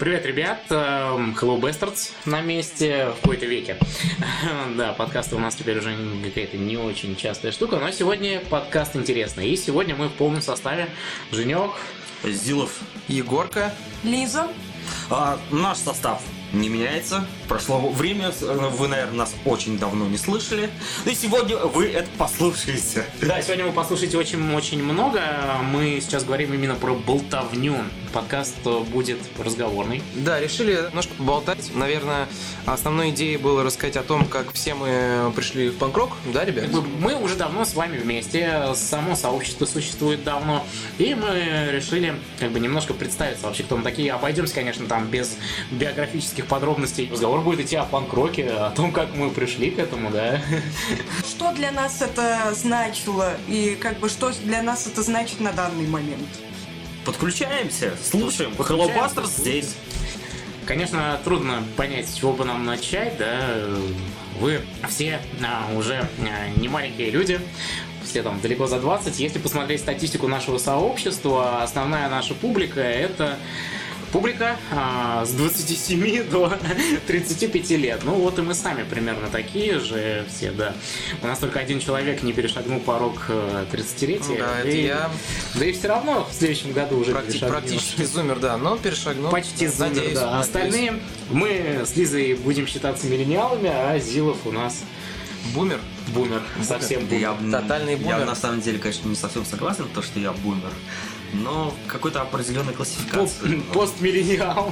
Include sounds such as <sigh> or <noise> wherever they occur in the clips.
Привет, ребят! Эм, Hello Bastards на месте в какой-то веке. <laughs> Да, подкасты у нас теперь уже какая-то не очень частая штука, но сегодня подкаст интересный. И сегодня мы в полном составе. Женек, Зилов. Егорка. Лиза. А, наш состав не меняется. Прошло время, вы, наверное, нас очень давно не слышали. И сегодня вы это послушаете. Да, сегодня вы послушаете очень-очень много. Мы сейчас говорим именно про болтовню. Подкаст будет разговорный. Да, решили немножко поболтать. Наверное, основной идеей было рассказать о том, как все мы пришли в панк-рок, да, ребят? Мы уже давно с вами вместе, само сообщество существует давно, и мы решили как бы немножко представиться вообще, кто мы такие. Обойдемся, конечно, там без биографических подробностей. Разговор будет идти о панк-роке, о том, как мы пришли к этому, да. Что для нас это значило и как бы что для нас это значит на данный момент? Подключаемся, слушаем. Busters здесь. Конечно, трудно понять, с чего бы нам начать, да. Вы все а, уже а, не маленькие люди, все там далеко за 20. Если посмотреть статистику нашего сообщества, основная наша публика это публика а, с 27 до 35 лет. Ну вот и мы сами примерно такие же все, да. У нас только один человек не перешагнул порог 30-летия. Да, это и, я. Да и все равно в следующем году уже Практи- перешагнем. практически зумер, да, но перешагнул. Почти зумер, Надеюсь, да. надеюсь. Остальные мы с Лизой будем считаться миллениалами, а Зилов у нас Бумер. бумер. Совсем бумер. Я, Тотальный я бумер. на самом деле, конечно, не совсем согласен, то, что я бумер. Но какой-то определенной классификации. <laughs> Постмиллениал.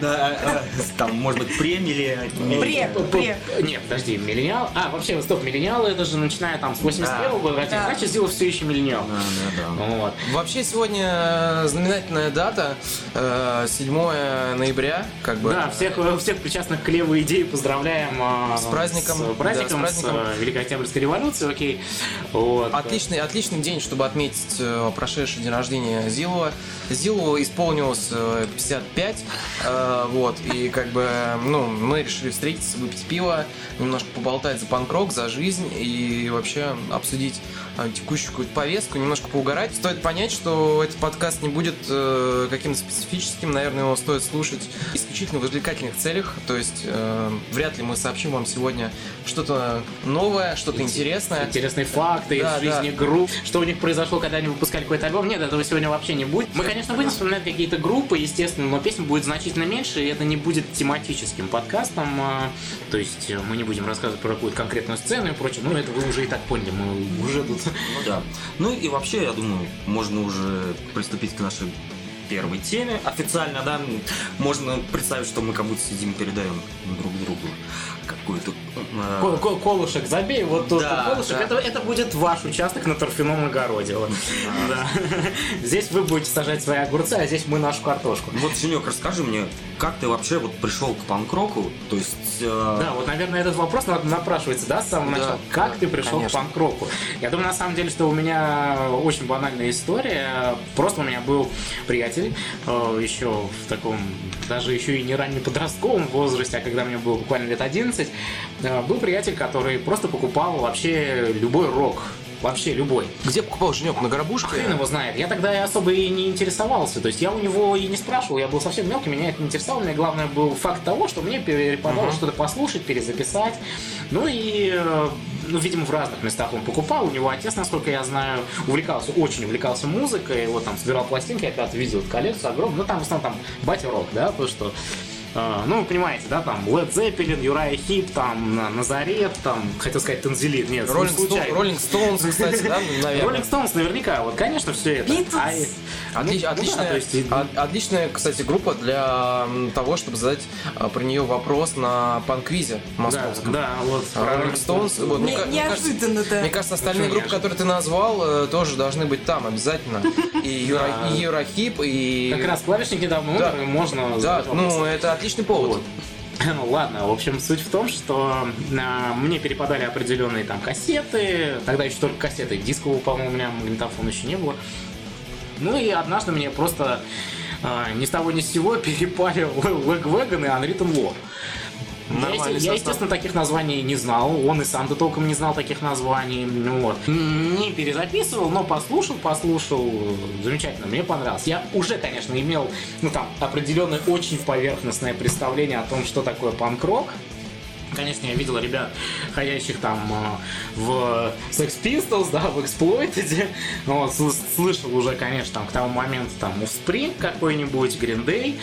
Да, э, там, может быть, премили. Пре, пре. Нет, подожди, миллениал. А, вообще, стоп, миллениалы это же начиная там с 81 Да. года, родился. Да. значит, Зилов все еще миллениал. Да, да, да. Вот. Вообще сегодня знаменательная дата, э, 7 ноября, как бы. Да, всех, всех причастных к левой идее поздравляем а, С праздником, с праздником, да, с праздником. с, э, Великой Октябрьской революции, окей. Вот. Отличный, отличный день, чтобы отметить э, прошедший день рождения Зилова. Зилову исполнилось э, 55, э, вот, и как бы, ну, мы решили встретиться, выпить пиво, немножко поболтать за панк-рок, за жизнь и вообще обсудить э, текущую какую-то повестку, немножко поугарать. Стоит понять, что этот подкаст не будет э, каким-то специфическим, наверное, его стоит слушать исключительно в развлекательных целях, то есть э, вряд ли мы сообщим вам сегодня что-то новое, что-то интересное. Интересные факты Да, из жизни да. групп, что у них произошло, когда они выпускали какой-то альбом. Нет, этого сегодня вообще не будет. Мы, конечно, будем вспоминать какие-то группы, естественно, но песен будет значительно меньше, и это не будет тематическим подкастом. а, То есть э, мы не будем рассказывать про какую-то конкретную сцену и прочее. Ну, это вы уже и так поняли, мы уже тут... Ну да. Ну и вообще, я думаю, можно уже приступить к нашей первой теме. Официально, да, можно представить, что мы как будто сидим и передаем друг другу какую-то... э, Кол- кол- Колышек забей, вот тут Да, колышек. да. Это, это будет ваш участок на торфяном огороде. вот. Да. <laughs> Здесь вы будете сажать свои огурцы, а здесь мы нашу картошку. Вот, Женек, расскажи мне, как ты вообще вот пришел к панк-року? То есть... э, Да, вот, наверное, этот вопрос напрашивается, да, с самого Да, начала. Как да, ты пришел конечно. к панк-року? Я думаю, на самом деле, что у меня очень банальная история. Просто у меня был приятель э, еще в таком, даже еще и не ранне подростковом возрасте, а когда мне было буквально лет 11, э, был приятель, который просто покупал вообще любой рок. Вообще любой. Где покупал Женек? На горбушке? Хрен его знает. Я тогда и особо и не интересовался. То есть я у него и не спрашивал, я был совсем мелкий, меня это не интересовало. Мне главное был факт того, что мне перепадало что-то послушать, перезаписать. Ну и, э, ну, видимо, в разных местах он покупал. У него отец, насколько я знаю, увлекался, очень увлекался музыкой. Вот там собирал пластинки, я когда-то видел эту коллекцию огромную. Ну, там в основном там батя рок, да, то, что э, ну, вы понимаете, да, там Led Zeppelin, Юрай Хип, там На- Назарет, там, хотел сказать Танзелит, нет, не Роллинг, случайно. Роллинг Стоунс, кстати, да, <laughs> наверное. Роллинг Стоунс наверняка, вот, конечно, все это. Beatles. А, Отли- ну, отличная, да, есть, от- отличная, кстати, группа для того, чтобы задать а, про нее вопрос на панквизе да, московском. да, вот. А Роллинг Стоунс, вот, Не- мне кажется, неожиданно, да. мне кажется, остальные Почему группы, которые ты назвал, э, тоже должны быть там обязательно. И Юра, Да. и Юрахип, и... Как раз клавишник недавно Да. можно... Да, ну, это отличный повод. <laughs> Ну ладно, в общем, суть в том, что а, мне перепадали определенные там кассеты, тогда еще только кассеты, дискового, по-моему, у меня магнитофона еще не было. Ну и однажды мне просто а, ни с того ни с сего <laughs> перепали Лэгвэган и Unwritten Law. Нормальный я, состав. естественно, таких названий не знал. Он и сам-то толком не знал таких названий. Ну Вот. Не перезаписывал, но послушал, послушал. Замечательно, мне понравилось. Я уже, конечно, имел ну, там, определенное очень поверхностное представление о том, что такое панк-рок. Конечно, я видел ребят, ходящих там э, в Sex Pistols, да, в Exploited. Вот, сл- слышал уже, конечно, там к тому моменту там Offspring какой-нибудь, Green Day.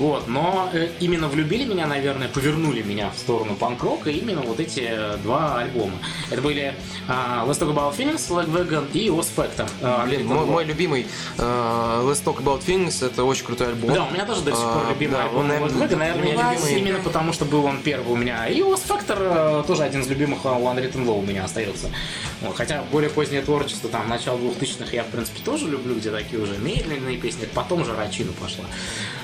Вот, но э, именно влюбили меня, наверное, повернули меня в сторону панк-рока именно вот эти э, два альбома. Это были э, Let's Talk About Feelings, Flag Wagon и Oz Factor. Э, Блин, мой, мой любимый э, Let's Talk About Things это очень крутой альбом. Да, у меня тоже до сих пор А, любимый да, альбом он, наверное, Flag Wagon, наверное, меня любимый именно потому, что был он первый у меня. И Oz Factor э, тоже один из любимых One Written Law у меня остается. Вот, хотя более позднее творчество, там, начало 2000-х я, в принципе, тоже люблю, где такие уже медленные песни, потом же Рачину пошла.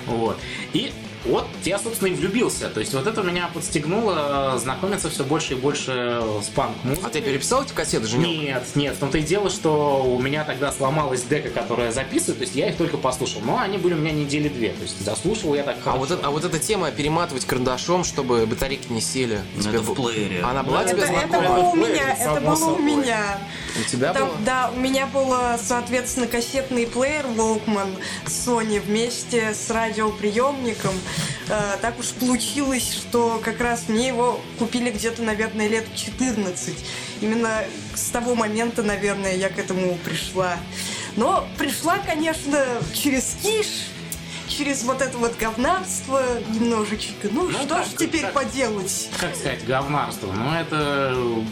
Вот. И вот я, собственно, и влюбился. То есть вот это меня подстегнуло э, знакомиться все больше и больше с панк-музыкой. А ты переписал эти кассеты, Женек? Нет, нет, в том-то и дело, что у меня тогда сломалась дека, которую я записываю, то есть я их только послушал. Но они были у меня недели две, то есть заслушал я так А хорошо. вот, это- а вот эта тема перематывать карандашом, чтобы батарейки не сели. Ну, тебе это в плеере. Она была Ну, тебе Это, это знакома? было у меня, это было у собой. меня. У тебя Там- было? да, у меня был, соответственно, кассетный плеер Walkman Sony вместе с радиоприемником. Э, Так уж получилось, что как раз мне его купили где-то, наверное, лет 14. Именно с того момента, наверное, я к этому пришла. Но пришла, конечно, через киш, через вот это вот говнарство немножечко. Ну, Ну, что так, ж теперь так. поделать? как сказать, говнарство. Ну, это э,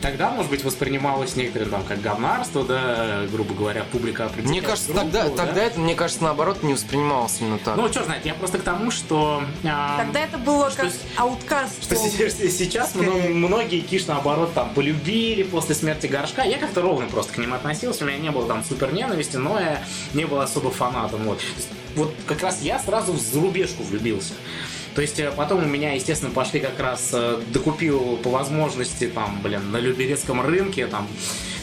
тогда, может быть, воспринималось некоторым там как говнарство, да, грубо говоря, публика определяет Мне кажется, группу, тогда, да. тогда это, мне кажется, наоборот, не воспринималось именно так. Ну, что знать, я просто к тому, что... а, Тогда это было что как ауткаст. Что сейчас Скорее. многие киш наоборот там полюбили после смерти горшка. Я как-то ровно просто к ним относился. У меня не было там супер ненависти, но я не был особо фанатом. Вот. Вот как раз я сразу в зарубежку влюбился. То есть э, потом у меня, естественно, пошли как раз э, докупил по возможности там, блин, на Люберецком рынке там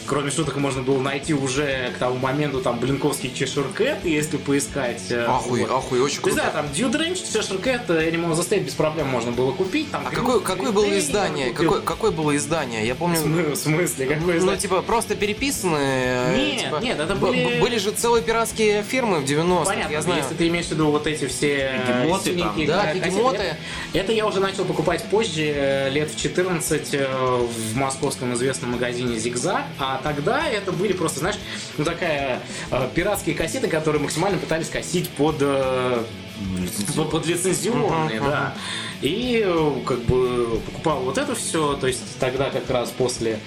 Кроме шуток, можно было найти уже к тому моменту там Блинковский Чеширкет, если поискать. э, Ахуй, вот. ахуй, очень То есть, круто. да, там Dude Ranch, Чеширкет, Animal the State без проблем можно было купить. Там А Green- какое, какое было издание? я. Какое, какое было издание? Я помню... В смысле? Какое Ну, издание? типа, просто переписанные. Нет, типа, нет, это были- Были же целые пиратские фирмы в 90-х, Понятно, я знаю. если ты имеешь в виду вот эти все Гегемоты там. синенькие Да, гегемоты. Это, я уже начал покупать позже, э, лет в 14 э, в московском известном магазине «Зигзаг», а тогда это были просто, знаешь, ну такая э, пиратские кассеты, которые максимально пытались косить под э, под, под лицензионные, да. И э, как бы покупал вот это все, то есть тогда как раз после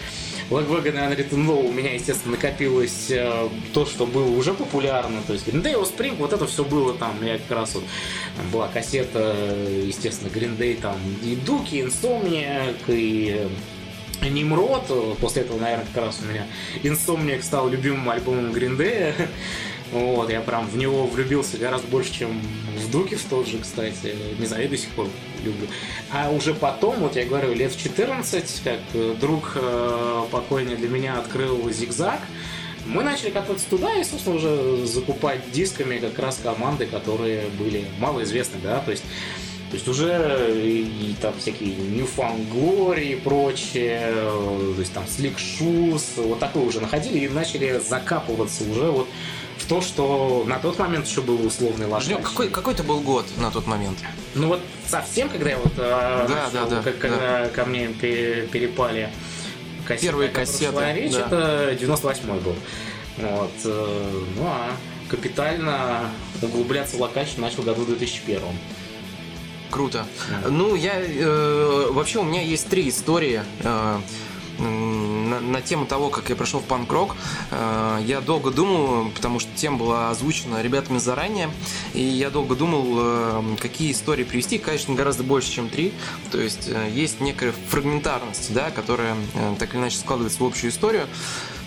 Lagwagon и Unwritten Law у меня, естественно, накопилось э, то, что было уже популярно, то есть Green Day, Offspring, вот это все было там, я как раз вот, там была кассета, э, естественно, Green Day, там и Дуки, Insomniac, и Nimrod, Э, после этого, наверное, как раз у меня Insomniac стал любимым альбомом Day, <laughs> вот, я прям в него влюбился гораздо больше, чем в Дуки в тот же, кстати. Не знаю, я до сих пор люблю. А уже потом, вот я говорю, лет в 14, как э, друг э, покойный для меня открыл зигзаг, мы начали кататься туда и, собственно, уже закупать дисками как раз команды, которые были малоизвестны, да, то есть то есть уже и, и там всякие Newfound и прочее, э, то есть там Slick Shoes, вот такое уже находили и начали закапываться уже вот в то, что на тот момент еще был условный лошадь. Какой, какой это был год на тот момент? Ну вот совсем, когда я вот э, Да, да, да, как- когда ко мне пе- перепали кассеты, Первые кассеты, речь, да. это 98 был. Вот. э, Ну а капитально углубляться в локацию начал году в 2001. Круто. Ну, я... э, вообще, у меня есть три истории э, на, на тему того, как я пришел в панк-рок. Э, я долго думал, потому что тема была озвучена ребятами заранее, и я долго думал, э, какие истории привести. Конечно, гораздо больше, чем три. То есть, э, есть некая фрагментарность, да, которая э, так или иначе складывается в общую историю.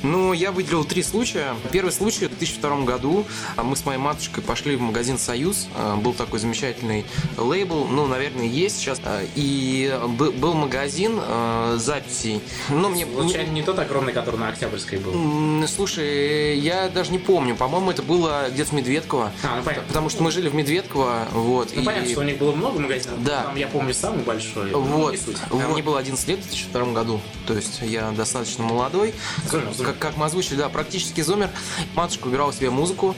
Ну, я выделил три случая. Первый случай в 2002 году а, мы с моей матушкой пошли в магазин «Союз». А, Был такой замечательный лейбл, ну, наверное, есть сейчас. А, И был магазин записей. Ну, мне... Случайно не тот огромный, который на Октябрьской был. Слушай, я даже не помню. По-моему, это было где-то в Медведково. А, ну понятно. Потому что мы жили в Медведково, вот. Ну, и- понятно, что у них было много магазинов. Да. Там, я помню, самый большой. Ну, Вот, вот. мне было 11 лет в 2002 году, то есть я достаточно молодой. Зумер. Как, мы озвучили, да, практически зумер. Матушка выбирала себе музыку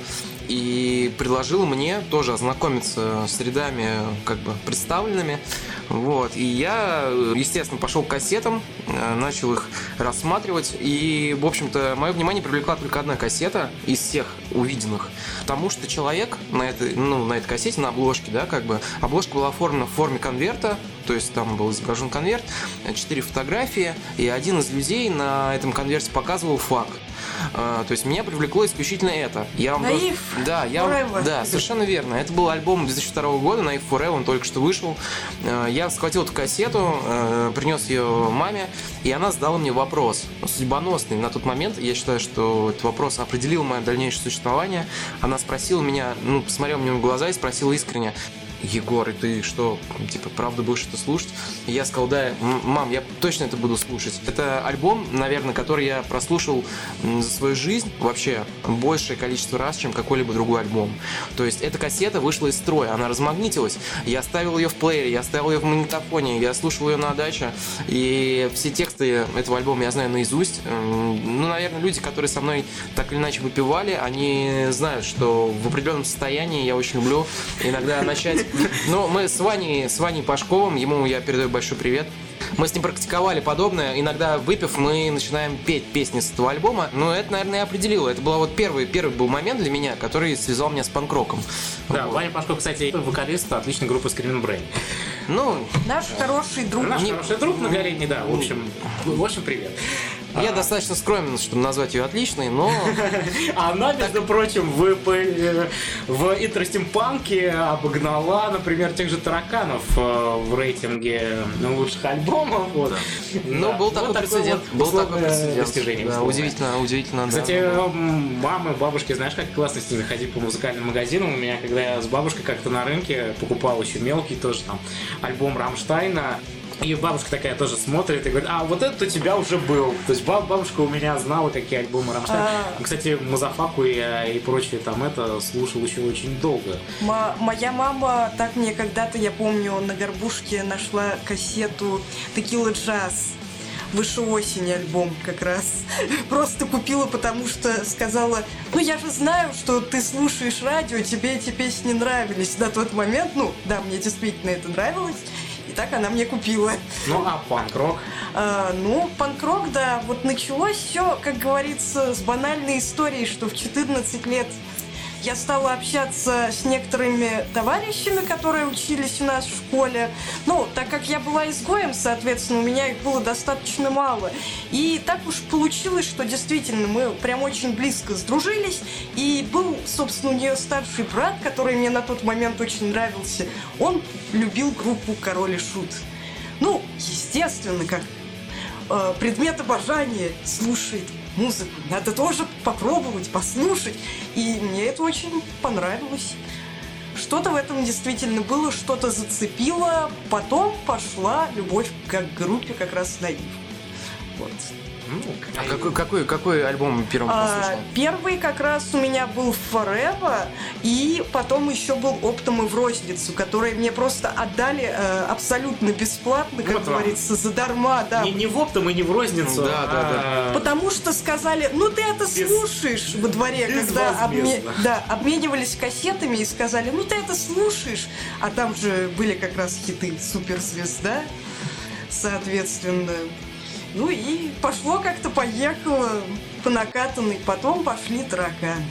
и предложила мне тоже ознакомиться с рядами как бы представленными. Вот. И я, естественно, пошел к кассетам, э, начал их рассматривать. И, в общем-то, мое внимание привлекла только одна кассета из всех увиденных. Потому что человек на этой, ну, на этой кассете, на обложке, да, как бы, обложка была оформлена в форме конверта, то есть там был изображен конверт, четыре фотографии, и один из людей на этом конверте показывал флаг. А, То есть меня привлекло исключительно это. Я вам Наив даже- Да, я Forever. да, совершенно верно. Это был альбом 2002 года, Наив Forever, он только что вышел. А, Я схватил эту кассету, э, принес ее маме, и она задала мне вопрос, судьбоносный на тот момент. Я считаю, что этот вопрос определил мое дальнейшее существование. Она спросила меня, ну, посмотрела мне в глаза и спросила искренне, Егор, и ты что, типа, правда будешь это слушать? И я сказал, да, мам, я точно это буду слушать. Это альбом, наверное, который я прослушал за свою жизнь вообще большее количество раз, чем какой-либо другой альбом. То есть эта кассета вышла из строя, она размагнитилась. Я ставил ее в плеере, я ставил ее в магнитофоне, я слушал ее на даче. И все тексты этого альбома я знаю наизусть. Ну, наверное, люди, которые со мной так или иначе выпивали, они знают, что в определенном состоянии я очень люблю иногда начать. Но мы с Ваней, с Ваней Пашковым, ему я передаю большой привет. Мы с ним практиковали подобное. Иногда, выпив, мы начинаем петь песни с этого альбома. Но это, наверное, и определило. Это был вот первый, первый был момент для меня, который связал меня с панк-роком. Да, Вот. Ваня Пашко, кстати, вокалист отличной группы Screaming Brain. Ну, Наш хороший друг. Наш Не- хороший друг на горе, да, в общем, в общем, привет. Я достаточно скромен, чтобы назвать ее отличной, но... <laughs> Она, между прочим, в, э, в Interesting обогнала, например, тех же Тараканов э, в рейтинге лучших альбомов. Вот. Ну, был Вот такой такое прецедент. вот Был такой прецедент. достижение, Да, удивительно, удивительно. Кстати, мамы, бабушки, знаешь, как классно с ними ходить по музыкальным магазинам. У меня, когда я с бабушкой как-то на рынке покупал еще мелкий тоже там альбом Рамштайна, и бабушка такая тоже смотрит и говорит, а вот этот у тебя уже был. То есть баб- бабушка у меня знала, какие альбомы Рамштайна. А. Кстати, Мазафаку я и прочее там это слушал еще очень долго. Ма- моя мама так мне когда-то, я помню, на горбушке нашла кассету «Текила джаз». Выше осени альбом как раз. <laughs> Просто купила, потому что сказала, ну я же знаю, что ты слушаешь радио, тебе эти песни нравились на тот момент. Ну, да, мне действительно это нравилось. Так она мне купила. Ну, а панк-рок? А, ну, панк-рок, да, вот началось все, как говорится, с банальной истории, что в 14 лет я стала общаться с некоторыми товарищами, которые учились у нас в школе. Ну, так как я была изгоем, соответственно, у меня их было достаточно мало. И так уж получилось, что действительно мы прям очень близко сдружились. И был, собственно, у нее старший брат, который мне на тот момент очень нравился. Он любил группу Король и Шут. Ну, естественно, как э, предмет обожания слушает музыку. Надо тоже попробовать, послушать. И мне это очень понравилось. Что-то в этом действительно было, что-то зацепило. Потом пошла любовь к группе как раз наив. Вот. Ну, А какой, какой, какой альбом первым А, послушал? первый как раз у меня был Forever, и потом еще был оптом и в розницу, которые мне просто отдали э, абсолютно бесплатно, как Вот вам. говорится, задарма, да. не, не в оптом и не в розницу. Да, да, а- Потому что сказали, ну ты это Без- слушаешь во дворе, когда обме- да, обменивались кассетами и сказали, ну ты это слушаешь. А там же были как раз хиты Суперзвезда, соответственно. Ну и пошло как-то, поехало по накатанной. Потом пошли тараканы.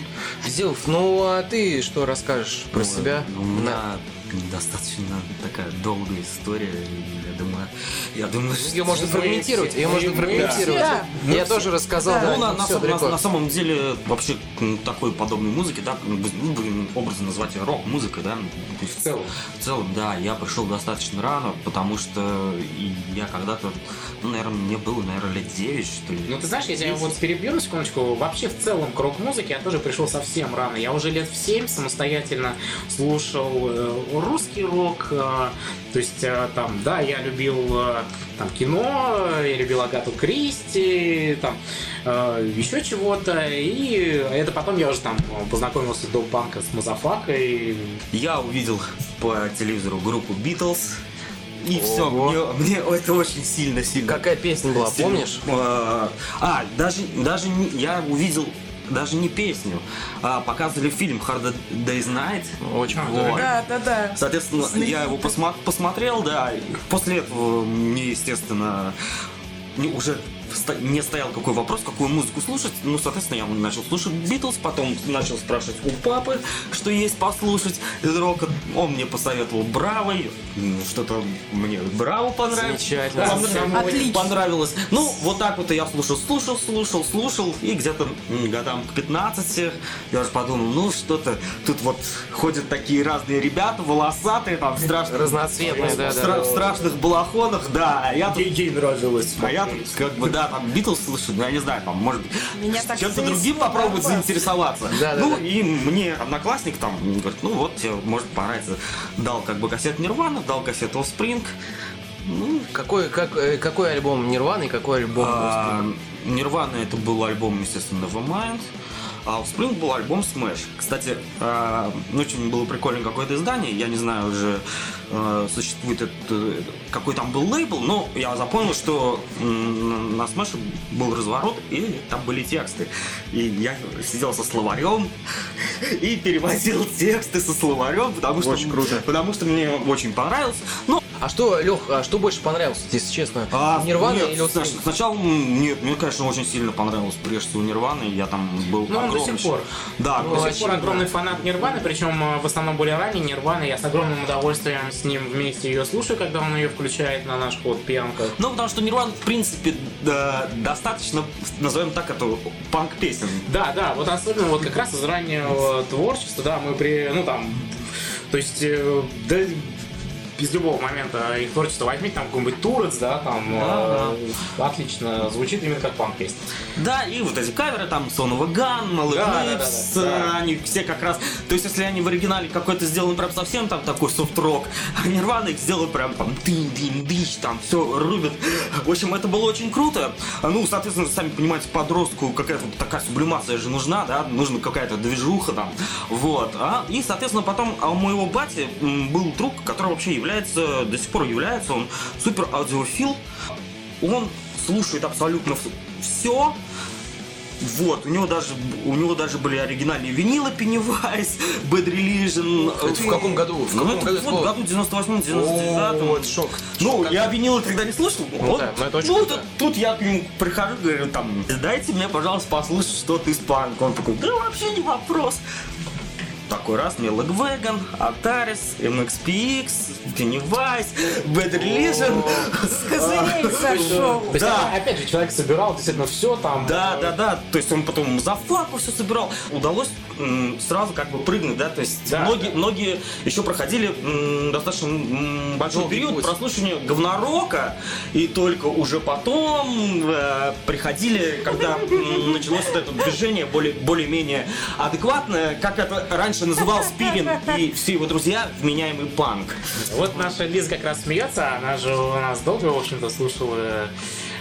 Зилов, ну а ты что расскажешь про Ну, себя? У меня достаточно такая долгая история. и Я думаю, я думаю, что... Ее можно фрагментировать, ее можно фрагментировать. да. Я тоже рассказал, Да. Ну, на, на на- на самом деле, вообще, м, такой подобной музыки, да, ну, ну, образно назвать ее рок-музыкой, да, ну, В целом. В целом, да, я пришел достаточно рано, потому что я когда-то, ну, наверное, мне было, наверное, лет 9, что ли. Ну, ты знаешь, я тебя вот перебью на секундочку. Вообще, в целом, к рок-музыке я тоже пришел совсем рано. Я уже лет в 7 самостоятельно слушал э, русский рок. э, то есть, э, там, да, я любил э, там, кино, я любил Агату Кристи, там, еще чего-то. И это потом я уже там познакомился до панка с Мазафакой. Я увидел по телевизору группу Beatles, и все, Ого. мне, мне это очень сильно, сильно. Какая песня была, сильно- помнишь? А, а, даже, даже не- я увидел даже не песню, а показывали фильм Hard Day's Night. Очень А. Вот. Да, да, да. Соответственно, я его Знаменитый. посма- посмотрел, да. После этого мне, естественно, не- уже не стоял какой вопрос, какую музыку слушать. Ну, соответственно, я начал слушать Битлз, потом начал спрашивать у папы, что есть послушать из рока. Он мне посоветовал Браво, что-то мне Браво понравилось. Замечательно. Понрав- Отлично. Понравилось. Ну, вот так вот я слушал, слушал, слушал, слушал, и где-то годам к 15 я уже подумал, ну, что-то тут вот ходят такие разные ребята, волосатые, там, страшные. Разноцветные, да, в, да. в страшных балахонах, да, а я тут Ей нравилось. а я тут, как бы, да, там, Битлз слышу, ну, я не знаю, там, может быть, чем-то другим попробовать да, заинтересоваться. Да, да, ну, да. и мне одноклассник там говорит, ну, вот, тебе может понравится. Дал, как бы, кассету Нирвана, дал кассету Offspring. Ну, Какой, как, э, какой альбом Нирваны и какой альбом а, Нирвана это был альбом, естественно, Nevermind. А у Spring был альбом Smash. Кстати, а, очень было прикольное какое-то издание. Я не знаю, уже а, существует это, какой там был лейбл, но я запомнил, что на Smash был разворот, и там были тексты. И я сидел со словарем <laughs> и переводил тексты со словарем, потому что, Очень круто. потому что мне очень понравилось. Ну, А что, Лех, а что больше понравилось, если честно? а, Нирвана нет, или вот знаешь, Сначала, нет, мне, конечно, очень сильно понравилось прежде всего Нирвана, и я там был Ну, он до огромный- сих пор. Да, Ну, До сих пор огромный фанат Нирваны, причем э, в основном более ранний Нирваны. Я с огромным удовольствием с ним вместе ее слушаю, когда он ее включает на наш ход пьянка. Ну, потому что Нирвана, в принципе, да, достаточно, назовем так, это панк-песен. Да, да, вот особенно вот как раз из раннего творчества, да, мы при, ну там, то есть, э, да, из любого момента их творчества возьмите, там какой-нибудь Турец, да, там, э, отлично звучит именно как панк-песня. Да, и вот эти каверы, там, Son of a Gun, Mallet Да, да, да, да, да. они все как раз... То есть, если они в оригинале какой-то сделаны прям совсем там такой софт-рок, а Нирвана их сделают прям там дым дым дыщ там все рубят. В общем, это было очень круто. Ну, соответственно, сами понимаете, подростку какая-то такая сублимация же нужна, да, нужна какая-то движуха там, вот. А, и, соответственно, потом а у моего бати был друг, который вообще является, до сих пор является, он супер аудиофил, он слушает абсолютно все, вот, у него даже у него даже были оригинальные винилы Pennywise, Bad Religion. Это в каком году? В Ну, каком это году вот году 98 О, 99 это шок. ну, я винилы тогда не слушал. Ну Вот, да, ну это очень ну, тут, тут я к нему прихожу, говорю, там, дайте мне, пожалуйста, послушать что-то из панка. Он такой, да вообще не вопрос. Такой раз мне Lagwagon, Ataris, MXPX, Pennywise, Bad Religion. С козырей сошел. Да. а- опять же, человек собирал действительно все там. Да, да, да. То есть он потом за факу все собирал. Удалось сразу как бы прыгнуть, да. То есть Да, многие, да. многие еще проходили достаточно большой Долгий период путь. прослушивания говнорока, и только уже потом э, приходили, когда началось вот это движение более, более-менее адекватное, как это раньше называл Спирин и все его друзья, вменяемый панк. Вот наша Лиза как раз смеется, она же у нас долго, в общем-то, слушала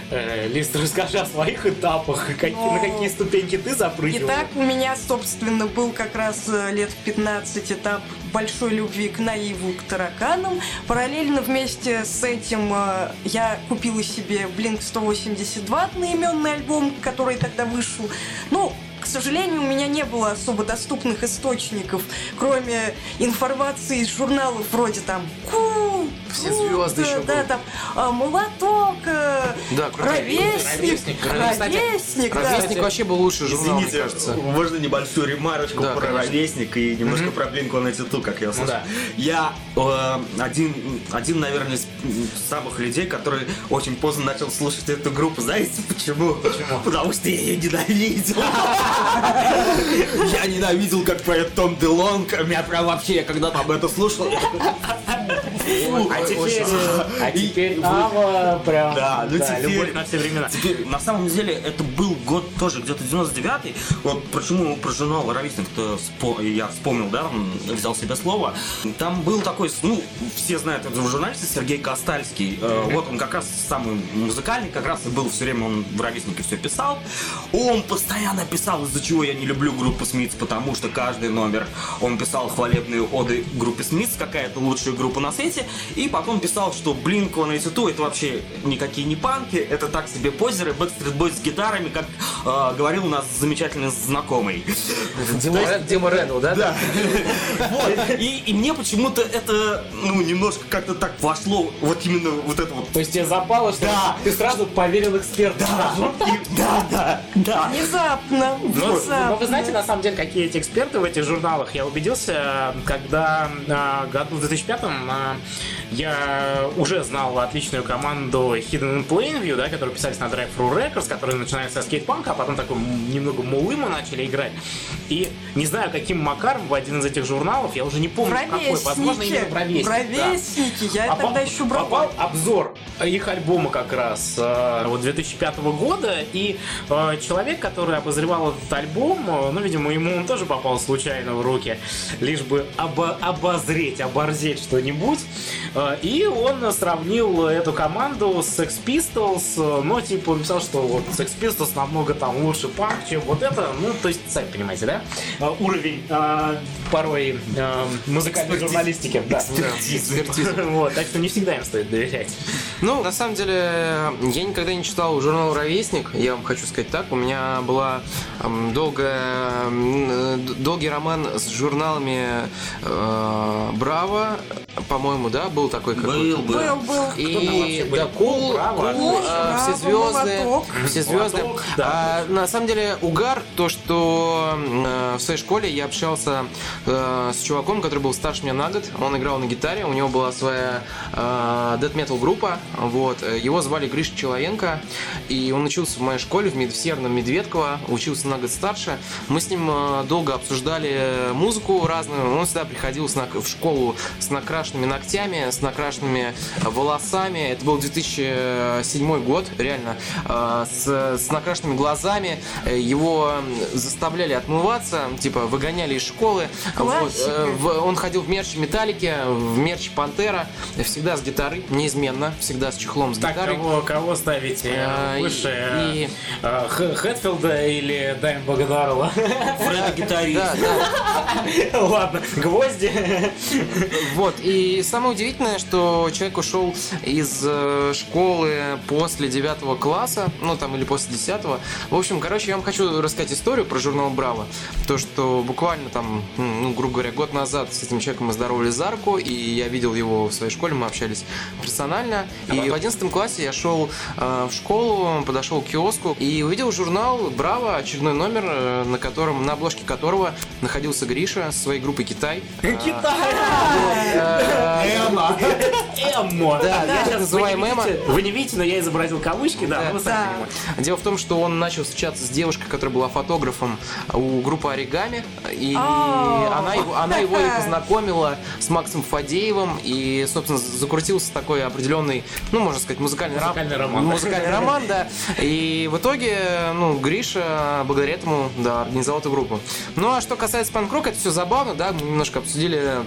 э, Лиз, расскажи о своих этапах, какие, на какие ступеньки ты запрыгивала. Итак, у меня, собственно, был как раз э, лет в 15 этап большой любви к наиву, к тараканам. Параллельно вместе с этим э, я купила себе Blink 182 одноименный альбом, который тогда вышел. Ну, к сожалению, у меня не было особо доступных источников, кроме информации из журналов вроде там Ку, Все звезды еще Да, были. там а, молоток, э, Да, круто. ровесник, Ровесник, ровесник, да. Ровесник вообще был лучший журнал, мне Извините, кажется. можно небольшую ремарочку Да, про конечно. ровесник и немножко про Блинку на ту, как я слышал. да. Я э, один, один, наверное, из самых людей, который очень поздно начал слушать эту группу. Знаете почему? Почему? Потому что я ее ненавидел. Я ненавидел, как поет Том Делонг. Меня прям вообще, я когда там это слушал, я такой, А теперь, а И- теперь Ава прям, Да, ну теперь- любовь на все времена. Теперь, на самом деле, это был год тоже, где-то 99-й. Вот почему про журнал «Ровесник» я вспомнил, да, взял себе слово. Там был такой, ну, все знают этого журналиста Сергей Костальский. Э, Вот он как раз самый музыкальный, как раз и был все время, он в «Ровеснике» все писал. Он постоянно писал, из-за чего я не люблю группу Смитс, потому что каждый номер он писал хвалебные оды группе Смитс, какая-то лучшая группа на свете, и потом писал, что Blink 182 это вообще никакие не панки, это так себе позеры, Backstreet Boys с гитарами, как э, говорил у нас замечательный знакомый. Дима, Рен- Дима Рэндалл, да? Да. Вот. И, и мне почему-то это, ну, немножко как-то так вошло, вот именно вот это вот. То есть тебе запало, что Да. ты сразу поверил эксперту. Да, и- да, да, да. Внезапно, Ну, внезапно. но вы знаете, на самом деле, какие эти эксперты в этих журналах? Я убедился, когда а, году в 2005-м а, я уже знал отличную команду Hidden in Plainview, да, которые писались на Drive Thru Records, которые начинаются со скейтпанка, а потом такой немного мулы мы начали играть. И не знаю, каким макаром в один из этих журналов, я уже не помню какой, возможно, именно Бровесники, Вестник, да. бровесники, я А тогда еще брала. попал обзор их альбома как раз э, вот 2005 года, и э, человек, который обозревал этот альбом, э, ну, видимо, ему он тоже попал случайно в руки, лишь бы обо- обозреть, оборзеть что-нибудь, и он сравнил эту команду с Sex Pistols, но типа он писал, что вот Sex Pistols намного там лучше панк, чем вот это, ну, то есть, сами понимаете, да, уровень порой музыкальной журналистики, да. Экспертиза. <laughs> Вот, так что не всегда им стоит доверять. Ну, на самом деле, я никогда не читал журнал «Ровесник», я вам хочу сказать так. У меня была долгая, э, долгий роман с журналами э, «Браво», по-моему, да, был такой какой-то. Был, был. Был, был. И да, кул, Браво, кул, а, все звезды, молоток. все звезды. Молоток, да. А, на самом деле угар то, что э, в своей школе я общался э, с чуваком, который был старше меня на год. Он играл на гитаре, у него была своя э, death metal группа. Вот его звали Гриша Человенко, и он учился в моей школе в, Мед- в Северном Медведково, учился на год старше. Мы с ним э, долго обсуждали музыку разную. Он всегда приходил с нак- в школу с накрашенными ногтями, с накрашенными волосами. Это был 2007 год, реально. Э, С, с накрашенными глазами. Э, Его заставляли отмываться, типа выгоняли из школы. Классика. Вот, э, Он ходил в мерче Металлики, в мерче Пантера. Всегда с гитарой, неизменно. Всегда с чехлом с Так, гитарой. кого, кого ставите А, выше? и- Х- Хэтфилда или Дайм Богодарова? Фредди гитарист. Да, да. Ладно, гвозди. Вот, и самое удивительное, что человек ушел из э, школы после девятого класса, ну там или после десятого. В общем, короче, я вам хочу рассказать историю про журнал Браво. То, что буквально там, ну, грубо говоря, год назад с этим человеком мы здоровались за руку, и я видел его в своей школе, мы общались персонально. И в одиннадцатом классе я шел э, в школу, подошел к киоску и увидел журнал Браво, очередной номер, э, на котором, на обложке которого находился Гриша со своей группой Китай. Э, Эмма. Эмма. Да, Я так вы не Эмма. видите- Вы не видите, но я изобразил кавычки, да. Дело в том, что он начал встречаться с девушкой, которая была фотографом у группы Оригами, и А. она его, она его и познакомила с Максом Фадеевым, и, собственно, закрутился такой определенный, ну, можно сказать, музыкальный, рам- Музыкальный роман. Музыкальный роман, да. И в итоге, ну, Гриша благодаря этому, да, организовал эту группу. Ну, а что касается панк-рока, это все забавно, да, мы немножко обсудили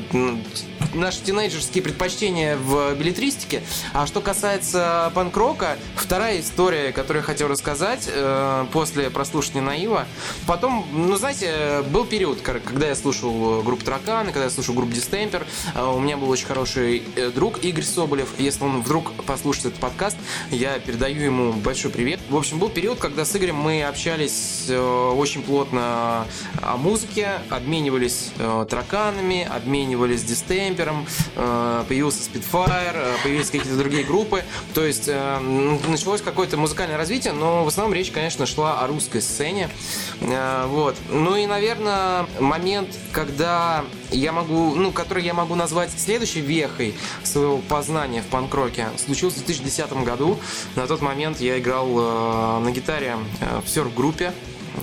наши тинейджерские предпочтения в билетристике. А что касается панк-рока, вторая история, которую я хотел рассказать э, после прослушивания Наива. Потом, ну, знаете, был период, когда я слушал группу Тараканы, когда я слушал группу Дистемпер. Э, У меня был очень хороший э, друг Игорь Соболев. Если он вдруг послушает этот подкаст, я передаю ему большой привет. В общем, был период, когда с Игорем мы общались э, очень плотно о музыке, обменивались э, тараканами, обменивались дистемпером, э, появился Spitfire, появились какие-то другие группы. То есть началось какое-то музыкальное развитие, но в основном речь, конечно, шла о русской сцене. Вот. Ну и, наверное, момент, когда я могу, ну, который я могу назвать следующей вехой своего познания в панк-роке, случился в 2010 году. На тот момент я играл э, на гитаре э, в серф-группе.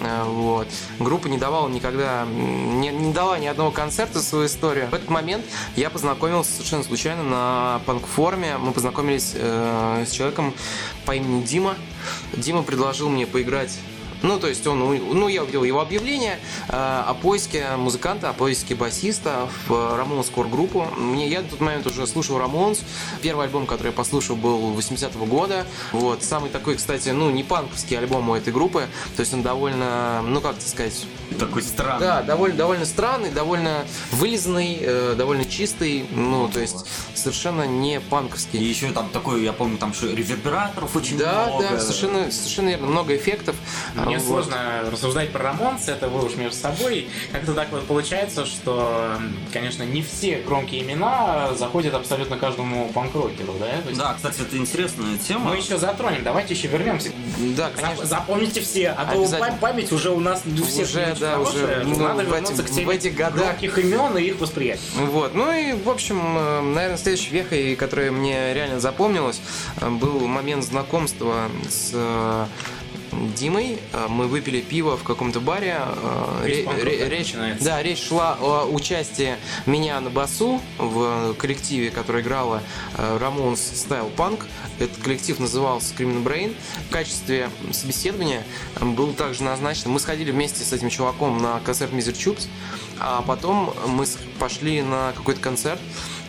Э, Вот. Группа не давала никогда, не, не дала ни одного концерта в свою историю. В этот момент я познакомился совершенно случайно на панк-форуме. Мы познакомились э, с человеком по имени Дима. Дима предложил мне поиграть ну, то есть он, ну, я увидел его объявление э, о поиске музыканта, о поиске басиста в Рамонс Кор группу. Мне, я на тот момент уже слушал Рамонс. Первый альбом, который я послушал, был 80-го года. Вот, самый такой, кстати, ну, не панковский альбом у этой группы. То есть он довольно, ну, как сказать, Такой странный. да, довольно, довольно странный, довольно вылизанный, э, довольно чистый, ну, то есть совершенно не И панковский. еще там такой, я помню, там что ревербераторов очень Да, много. да, совершенно, совершенно верно, много эффектов. Мне Вот. сложно рассуждать про Рамонс, это вы уж между собой. Как-то так вот получается, что, конечно, не все громкие имена заходят абсолютно каждому панк-рокеру, да? То есть Да, кстати, это интересная тема. Мы еще затронем, давайте еще вернемся. Да, конечно. Запомните все, а то память уже у нас у всех Уже, да, уже, ну, надо в вернуться этих- к теме в этих годах. громких имен и их восприятия. Вот. Ну и, в общем, э, наверное, следующей вехой, которая мне реально запомнилась, э, был момент знакомства с э, Димой. Э, Мы выпили пиво в каком-то баре. Весь ре- ре- речь, да, речь шла о участии меня на басу в коллективе, который играла Ramones Style Punk. Этот коллектив назывался Criminal Brain. В качестве собеседования был также назначен. Мы сходили вместе с этим чуваком на концерт Мизер Чупс, а потом мы пошли на какой-то концерт.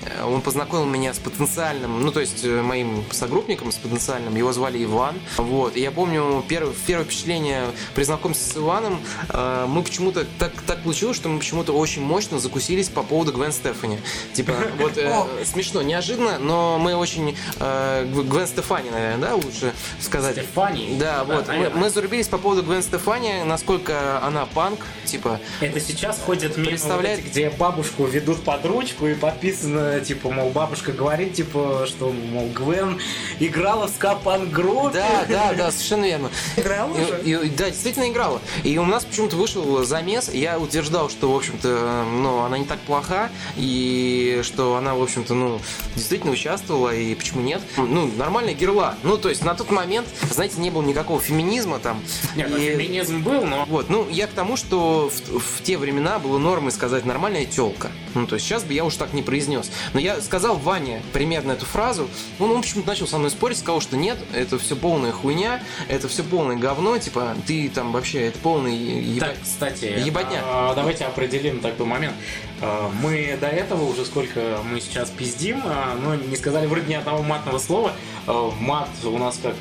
Э, Он познакомил меня с потенциальным, ну то есть э, моим согруппником, с потенциальным, его звали Иван. Вот. И я помню первое, первое впечатление при знакомстве с Иваном, э, мы почему-то так, так получилось, что мы почему-то очень мощно закусились по поводу Гвен Стефани. Типа, <laughs> вот э, смешно, неожиданно, но мы очень э, Гв- Гвен Стефани, наверное, да, лучше сказать. Стефани. Да, вот. Мы, зарубились по поводу Гвен Стефани, насколько она панк, типа, Это сейчас Представляет- вот эти, где бабушку ведут под ручку и подписано, типа, мол, бабушка говорит, типа, что, мол, Гвен играла в ска-панк-группе. да, да, да, совершенно верно. Играл уже? И- и- да, действительно играла. И у нас почему-то вышел замес. Я утверждал, что, в общем-то, ну, она не так плоха, и что она, в общем-то, ну, действительно участвовала, и почему нет? Ну, нормальная герла. Ну, то есть на тот момент, знаете, не было никакого феминизма там. Нет, ну, И- феминизм был, но Вот, ну, я к тому, что в, в те времена было нормой сказать нормальная телка. Ну, то есть сейчас бы я уж так не произнес. Но я сказал Ване примерно эту фразу, он, он почему-то начал со мной спорить, сказал, что нет, это все полная хуйня, это все полное говно, типа, ты там вообще, это полный еба- Так, кстати, Ебатня. а, давайте определим такой момент. А, Мы до этого уже сколько мы сейчас пиздим, а, но не сказали вроде ни одного матного слова. А, Мат у нас как...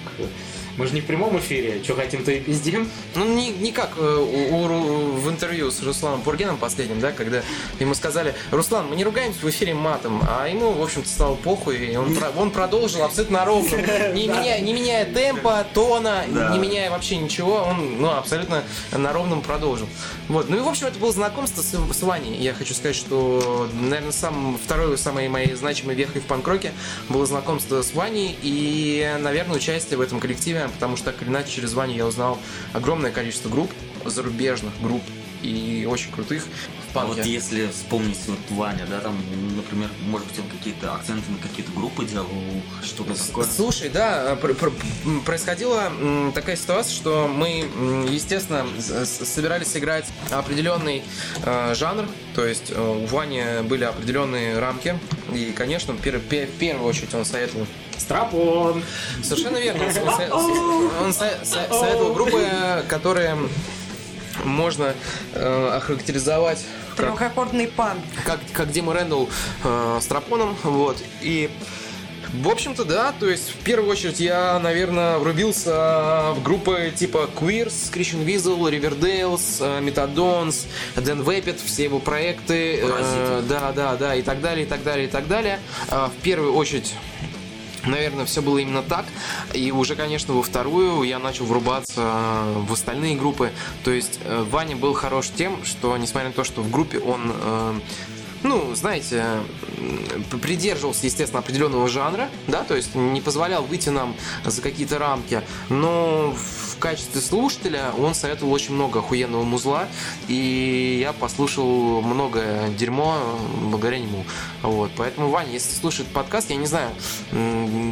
Мы же не в прямом эфире, что хотим, то и пиздим. Ну, не, не как э, у- у в интервью с Русланом Пургеном последним, да, когда ему сказали, Руслан, мы не ругаемся в эфире матом, а ему, в общем-то, стало похуй, и он, он продолжил абсолютно ровно, <laughs> не меняя, не меняя темпа, тона, не меняя вообще ничего, он, ну, абсолютно на ровном продолжил. Вот, ну и, в общем, это было знакомство с, с Ваней. Я хочу сказать, что, наверное, сам, второй самой моей значимой вехой в панк-роке было знакомство с Ваней и, наверное, участие в этом коллективе, потому что так или иначе через Ваню я узнал огромное количество групп, зарубежных групп и очень крутых в А панке. вот если вспомнить вот Ваня, да, там, например, может быть, он какие-то акценты на какие-то группы делал, что-то такое. Слушай, да, пр- пр- м, происходила такая ситуация, что мы, естественно, собирались играть определенный э, жанр, то есть э, у Вани были определенные рамки, и, конечно, пер- пе- в первую очередь он советовал Страпон! Совершенно верно. Он, со- советовал группы, которые можно э, охарактеризовать как Трехаккордный пан. как, как Дима Рэндалл э, с Тропоном, вот, и в общем-то, да, то есть в первую очередь я, наверное, врубился в группы типа Queers, Christian Weasel, Riverdales, э, Methadons, Dan Vapid, все его проекты, э, да, да, да, и так далее, и так далее, и так далее. А, в первую очередь Наверное, все было именно так. И уже, конечно, во вторую я начал врубаться в остальные группы. То есть э, Ваня был хорош тем, что, несмотря на то, что в группе он э, ну, знаете, придерживался, естественно, определенного жанра, да, то есть не позволял выйти нам за какие-то рамки, но качестве слушателя он советовал очень много охуенного музла, и я послушал много дерьмо благодаря нему. Вот, поэтому, Ваня, если этот подкаст, я не знаю,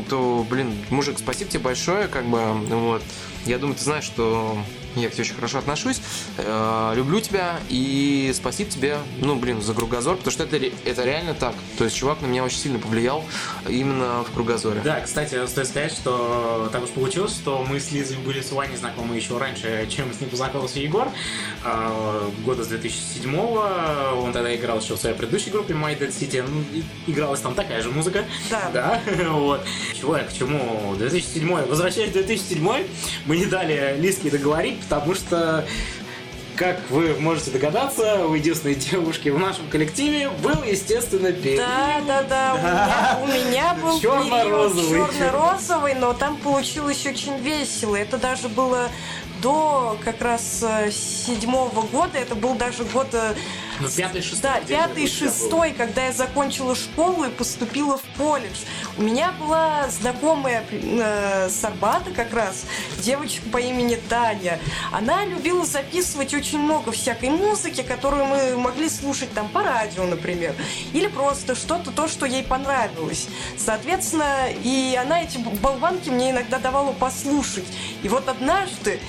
то, блин, мужик, спасибо тебе большое, как бы, вот. Я думаю, ты знаешь, что я к тебе очень хорошо отношусь, э, люблю тебя и спасибо тебе, ну, блин, за кругозор, потому что это, это реально так. То есть чувак на меня очень сильно повлиял именно в кругозоре. Да, кстати, стоит сказать, что так уж получилось, что мы с Лизой были с Ваней знакомы еще раньше, чем с ним познакомился Егор. А, Года с 2007-го. Он тогда играл еще в своей предыдущей группе My Dead City. Ну, игралась там такая же музыка. Да. Да, <laughs> вот. Чего я к чему? 2007 Возвращаясь в 2007 мы не дали Лизке договорить, потому что как вы можете догадаться, у единственной девушки в нашем коллективе был, естественно, период. Да, да, да. У меня, у меня <laughs> был Чёрно-розовый. период черно-розовый, но там получилось очень весело. Это даже было до как раз э, седьмого года. Это был даже год э, Ну, пятый, шестой. Да, пятый, шестой, когда я закончила школу и поступила в колледж. У меня была знакомая э, с Арбата как раз, девочка по имени Таня. Она любила записывать очень много всякой музыки, которую мы могли слушать там по радио, например. Или просто что-то то, что ей понравилось. Соответственно, и она эти болванки мне иногда давала послушать. И вот однажды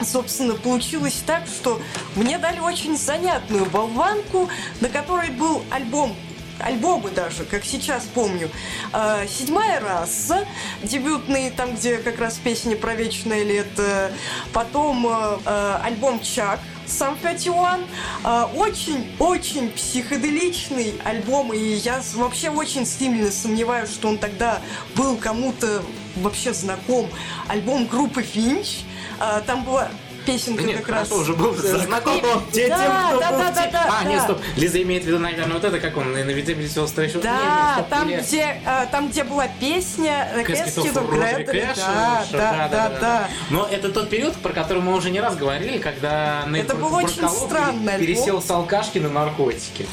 Собственно, получилось так, что мне дали очень занятную болванку, на которой был альбом альбомы даже, как сейчас помню. А, Седьмая раса, дебютный, там, где как раз песни про вечное лето. Потом э, э, альбом Чак, сам 51. А, Очень-очень психоделичный альбом, и я вообще очень сильно сомневаюсь, что он тогда был кому-то вообще знаком. Альбом группы Финч. А, Там была песенка Нет, как раз... хорошо, уже был знаком. Те- Да, тем, кто да, был да, да, те- да, А, да. нет, стоп. Лиза имеет в виду, наверное, вот это, как он, Inevitability of Station. Да, там где, э, там, где была песня э, Gladly. Cash, Да, да, да, да. Но это тот период, про который мы уже не раз говорили, когда Это был очень странный пересел с алкашки на наркотики.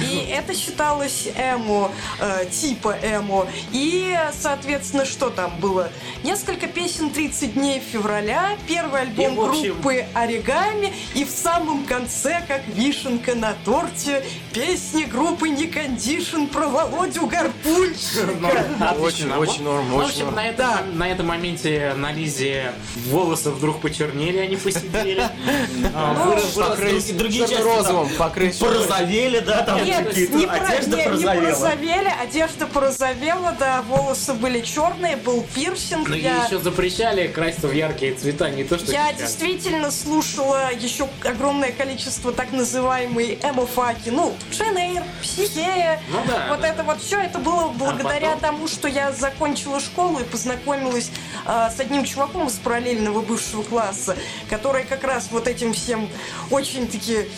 И это считалось эмо, э, типа эмо. И, соответственно, что там было? Несколько песен 30 дней февраля, первый альбом И, общем- группы Оригами, и в самом конце, как вишенка на торте, песни группы Не Кондишн про Володю отличный Очень, очень норм, В очень общем, норм. на этом, на этом моменте на Лизе волосы вдруг почернели, они посидели. А, Ну, друг- другие части розовым. Порозовели, да, там Нет, какие-то, не, одежда не- не порозовела. порозовели, одежда порозовела, да, волосы были черные, был пирсинг. Ну, ей я... еще запрещали краситься в яркие цвета, не то, что Я сейчас. действительно слушала еще огромное количество так называемой эмофаки. Ну, Шенейр, Психея. Ну да, Вот да. это вот все, это было благодаря потом? тому, что я закончила школу и познакомилась а, с одним чуваком из параллельного бывшего класса, который как раз вот этим всем очень-таки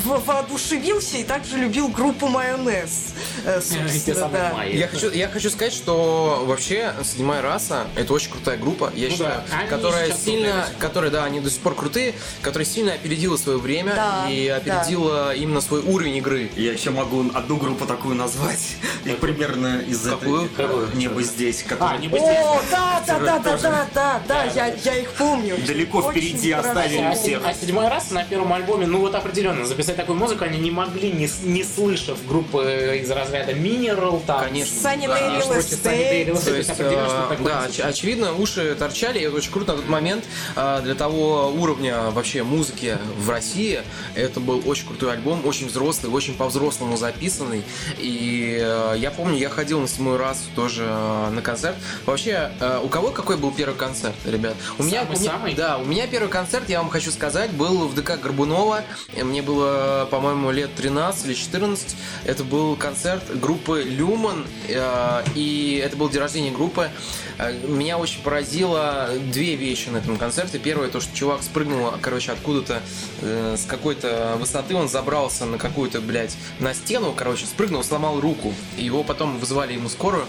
воодушевился и также любил группу Майонез. э, собственно, да. Я хочу, я хочу сказать, что вообще седьмая раса это очень крутая группа, я Ну считаю, да, которая сильно, которая, да, они до сих пор крутые, которая сильно опередила свое время Да, и опередила именно свой уровень игры. Я еще могу одну группу такую назвать. И примерно из Какую? этой... Какую? Небо здесь. А, которая- не быстрее. О, да, да, да, да, да, да, да, я, я их помню. Далеко впереди оставили всех. а седьмой раз на первом альбоме, ну вот определенно, записать такую музыку они не могли, не, не слышав группы из разряда Mineral, там, Конечно. Sunny Да, Day Real Estate. То есть, э, да, оч- очевидно, уши торчали, и это очень круто на тот момент э, для того уровня вообще музыки в России. Это был очень крутой альбом, очень взрослый, очень по-взрослому записанный. И э, я помню, я ходил на седьмой раз тоже э, на концерт. Вообще, э, у кого какой был первый концерт, ребят? У меня, у меня- Самый-самый? да, у меня первый концерт, я вам хочу сказать, был в ДК Горбунова. Э, Мне было, по-моему, лет 13 или 14. Это был концерт группы Люман, э, и это был день рождения группы. Э, Меня очень поразило две вещи на этом концерте. Первое, то, что чувак спрыгнул, короче, откуда-то э, с какой-то высоты, он забрался на какую-то, блядь, на стену, короче, спрыгнул, сломал руку. Его потом вызвали ему скорую.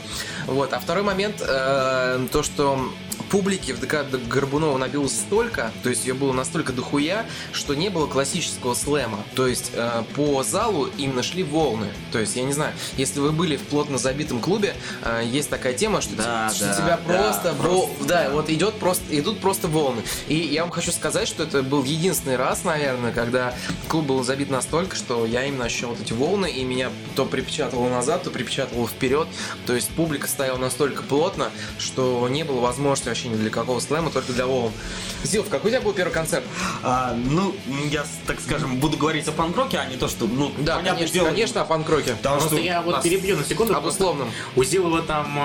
Вот. А второй момент, э, то, что публики в ДК Горбунова набилось столько, то есть ее было настолько дохуя, что не было классического слэма. То есть э, по залу именно шли волны. То есть, я не знаю, если вы были в плотно забитом клубе, э, есть такая тема, что, Да, те- что да, тебя да, просто, просто, вол- да, да. вот идет просто, идут просто волны. И я вам хочу сказать, что это был единственный раз, наверное, когда клуб был забит настолько, что я именно ощущал вот эти волны, и меня то припечатывало назад, то припечатывало вперед. То есть публика стояла настолько плотно, что не было возможности вообще ни для какого слэма, только для волн. Зилов, какой у тебя был первый концерт? А, ну, я, так скажем, буду говорить о панк-роке, а не то, что, ну, Да, конечно, дело, конечно, о панк-роке. Потому Просто что я вот перебью на секунду. Об условном. У Зилова там,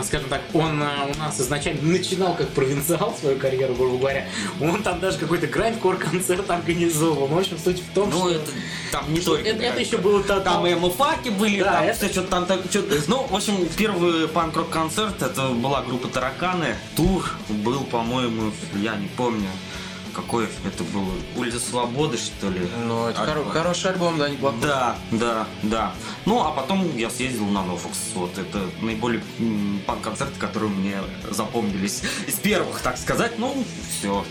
э, скажем так, он э, у нас изначально начинал как провинциал <laughs> свою карьеру, грубо говоря. Он там даже какой-то грайндкор концерт организовывал. Ну, В общем, суть в том, Ну, что... это там не только. это, это еще бы. было то- Там и эмофаки были, Да, там это- все что-то там, так, что-то. Ну, в общем, первый панк-рок концерт, это была группа Тараканы. Тур был, по-моему, я не помню, какой это был, Улица Свободы, что ли. Ну, это Альбом. хоро- хороший альбом, да, неплохой. Да, да, да. Ну, а потом я съездил на Нофокс. Вот это наиболее панк-концерты, которые мне запомнились из первых, так сказать. Ну, все.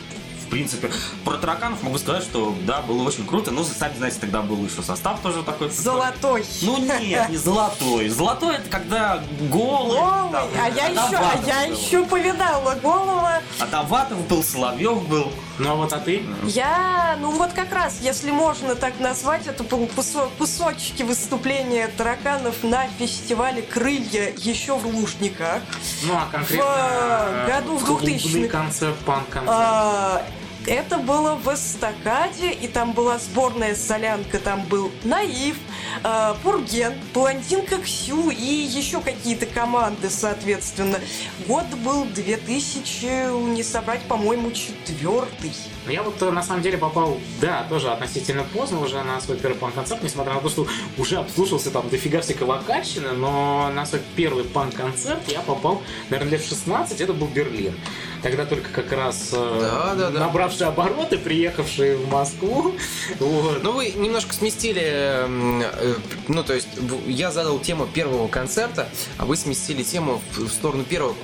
В принципе, про тараканов могу сказать, что да, было очень круто. Ну, сами знаете, тогда был еще состав тоже такой. Золотой. Ну нет, не золотой. Золотой это когда голый. Голый, там, а я еще, а я был. еще повидала голова. Адамватов был, Соловьев был. Ну, а вот а ты? Я, ну вот как раз, если можно так назвать, это был кусо- кусочки выступления тараканов на фестивале «Крылья» еще в Лужниках. Ну, а конкретно... В э, году в клубный 2000-х. концерт, панк-концерт. А, Это было в эстакаде, и там была сборная солянка, там был Наив, а, Пурген, Блондинка Ксю и еще какие-то команды, соответственно. Год был 2000, не собрать, по-моему, четвертый. Я вот э, на самом деле попал, да, тоже относительно поздно уже на свой первый панк-концерт, несмотря на то, что уже обслушался там дофига всякой вокальщины, но на свой первый панк-концерт я попал, наверное, лет в 16, это был Берлин. Тогда только как раз э, Да, да, да. набравшие обороты, приехавшие в Москву. Вот. Ну, вы немножко сместили, м, э, ну, то есть, я задал тему первого концерта, а вы сместили тему в сторону первого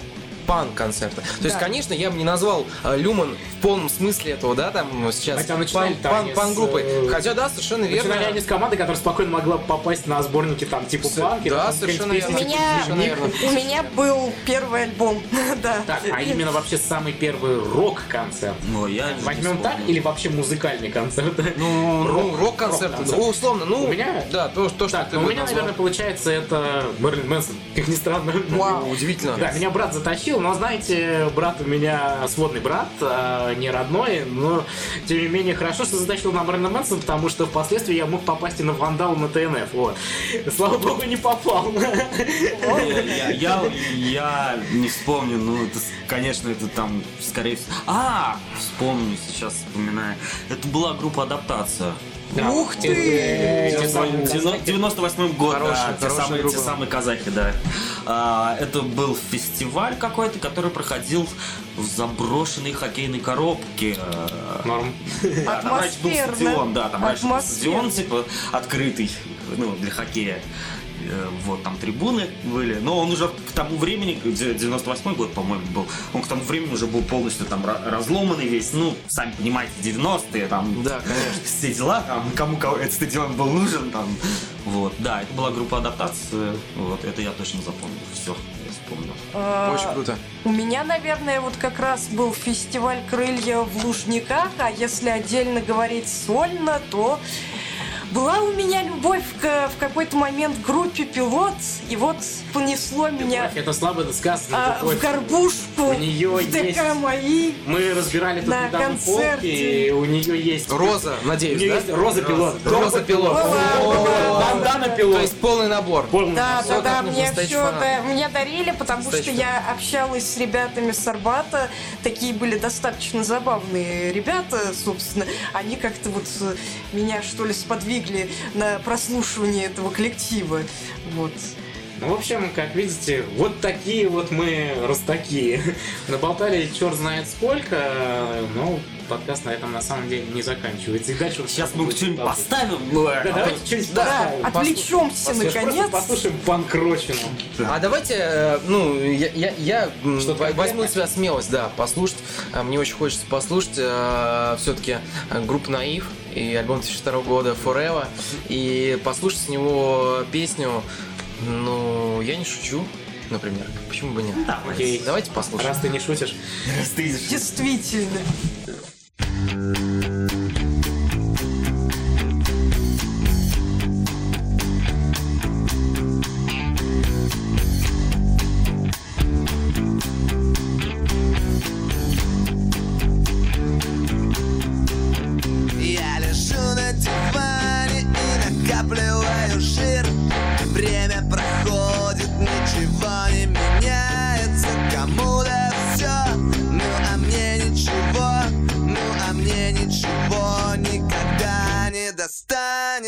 панк-концерта. То есть, Да. конечно, я бы не назвал э, Люман в полном смысле этого, да, там сейчас Хотя начинали-то они с, э, Хотя, да, совершенно верно. Начинали они с команды, которая спокойно могла бы попасть на сборники там типа С- панки. да, там, совершенно верно. песни, У меня- типа верно. У меня был первый альбом, <laughs> да. Так, а именно вообще самый первый рок-концерт. Ну, я не Возьмем так или вообще музыкальный концерт? Ну, ну, Рок- рок-концерт, ну, условно, ну, У меня- да, то, то что Так, ты ну, у меня, наверное, получается это Мерлин Мэнсон, как ни странно. Вау, удивительно. Да, меня брат затащил, но знаете, брат у меня сводный брат, а не родной, но тем не менее хорошо, что затащил на Мерлина Мэнсона, потому что впоследствии я мог попасть и на Вандал, на ТНФ, вот. Слава богу, не попал. Я, я, я не вспомню, ну, это, конечно, это там, скорее всего... А, вспомню, сейчас вспоминаю. Это была группа «Адаптация». Ух ты! Те В самые казахи. 98 год, Хорошая, да, те, самые, те самые казахи, да. А, это был фестиваль какой-то, который проходил в заброшенной хоккейной коробке. Норм. да, там раньше был стадион, да, там раньше был стадион, типа, открытый, ну, для хоккея. Э, Вот, там трибуны были, но он уже к тому времени, где 98 год, по-моему, был, он к тому времени уже был полностью там ра- разломанный весь, ну, сами понимаете, 90-е, там, Да, конечно. <laughs> все дела, там, кому кого этот стадион был нужен, там, вот, да, это была группа адаптации, вот, это я точно запомнил, все, я вспомнил. А, Очень круто. У меня, наверное, вот как раз был фестиваль «Крылья» в Лужниках, а если отдельно говорить сольно, то была у меня любовь к, в какой-то момент к группе «Пилот», и вот понесло меня Это слабо сказано. а, любовь. в горбушку У неё в ДК есть- мои. Мы разбирали тут На недавно полки, концерте. и у нее есть... Роза, У надеюсь, нее да? есть роза пилот. Роза пилот. Бандана пилот. То есть полный набор. Да, да, да, мне все это мне дарили, потому что я общалась с ребятами с Арбата. Такие были достаточно забавные ребята, собственно. Они как-то вот меня, что ли, сподвигли на прослушивание этого коллектива. Вот. Ну, в общем, как видите, вот такие вот мы растаки. <laughs> Наболтали черт знает сколько, но подкаст на этом на самом деле не заканчивается. И дальше вот Сейчас мы что-нибудь поставим. Да, давайте что-нибудь Да, поставим. отвлечемся, Послушай, наконец. Послушаем панкрочину. А давайте, э, ну, я, я, я во- возьму на себя смелость, да, послушать. А Мне очень хочется послушать все-таки группу Наив и альбом 2002 года Forever. И послушать с него песню, ну, я не шучу, например. Почему бы нет? Окей. Давайте послушаем. Раз ты не шутишь. Действительно.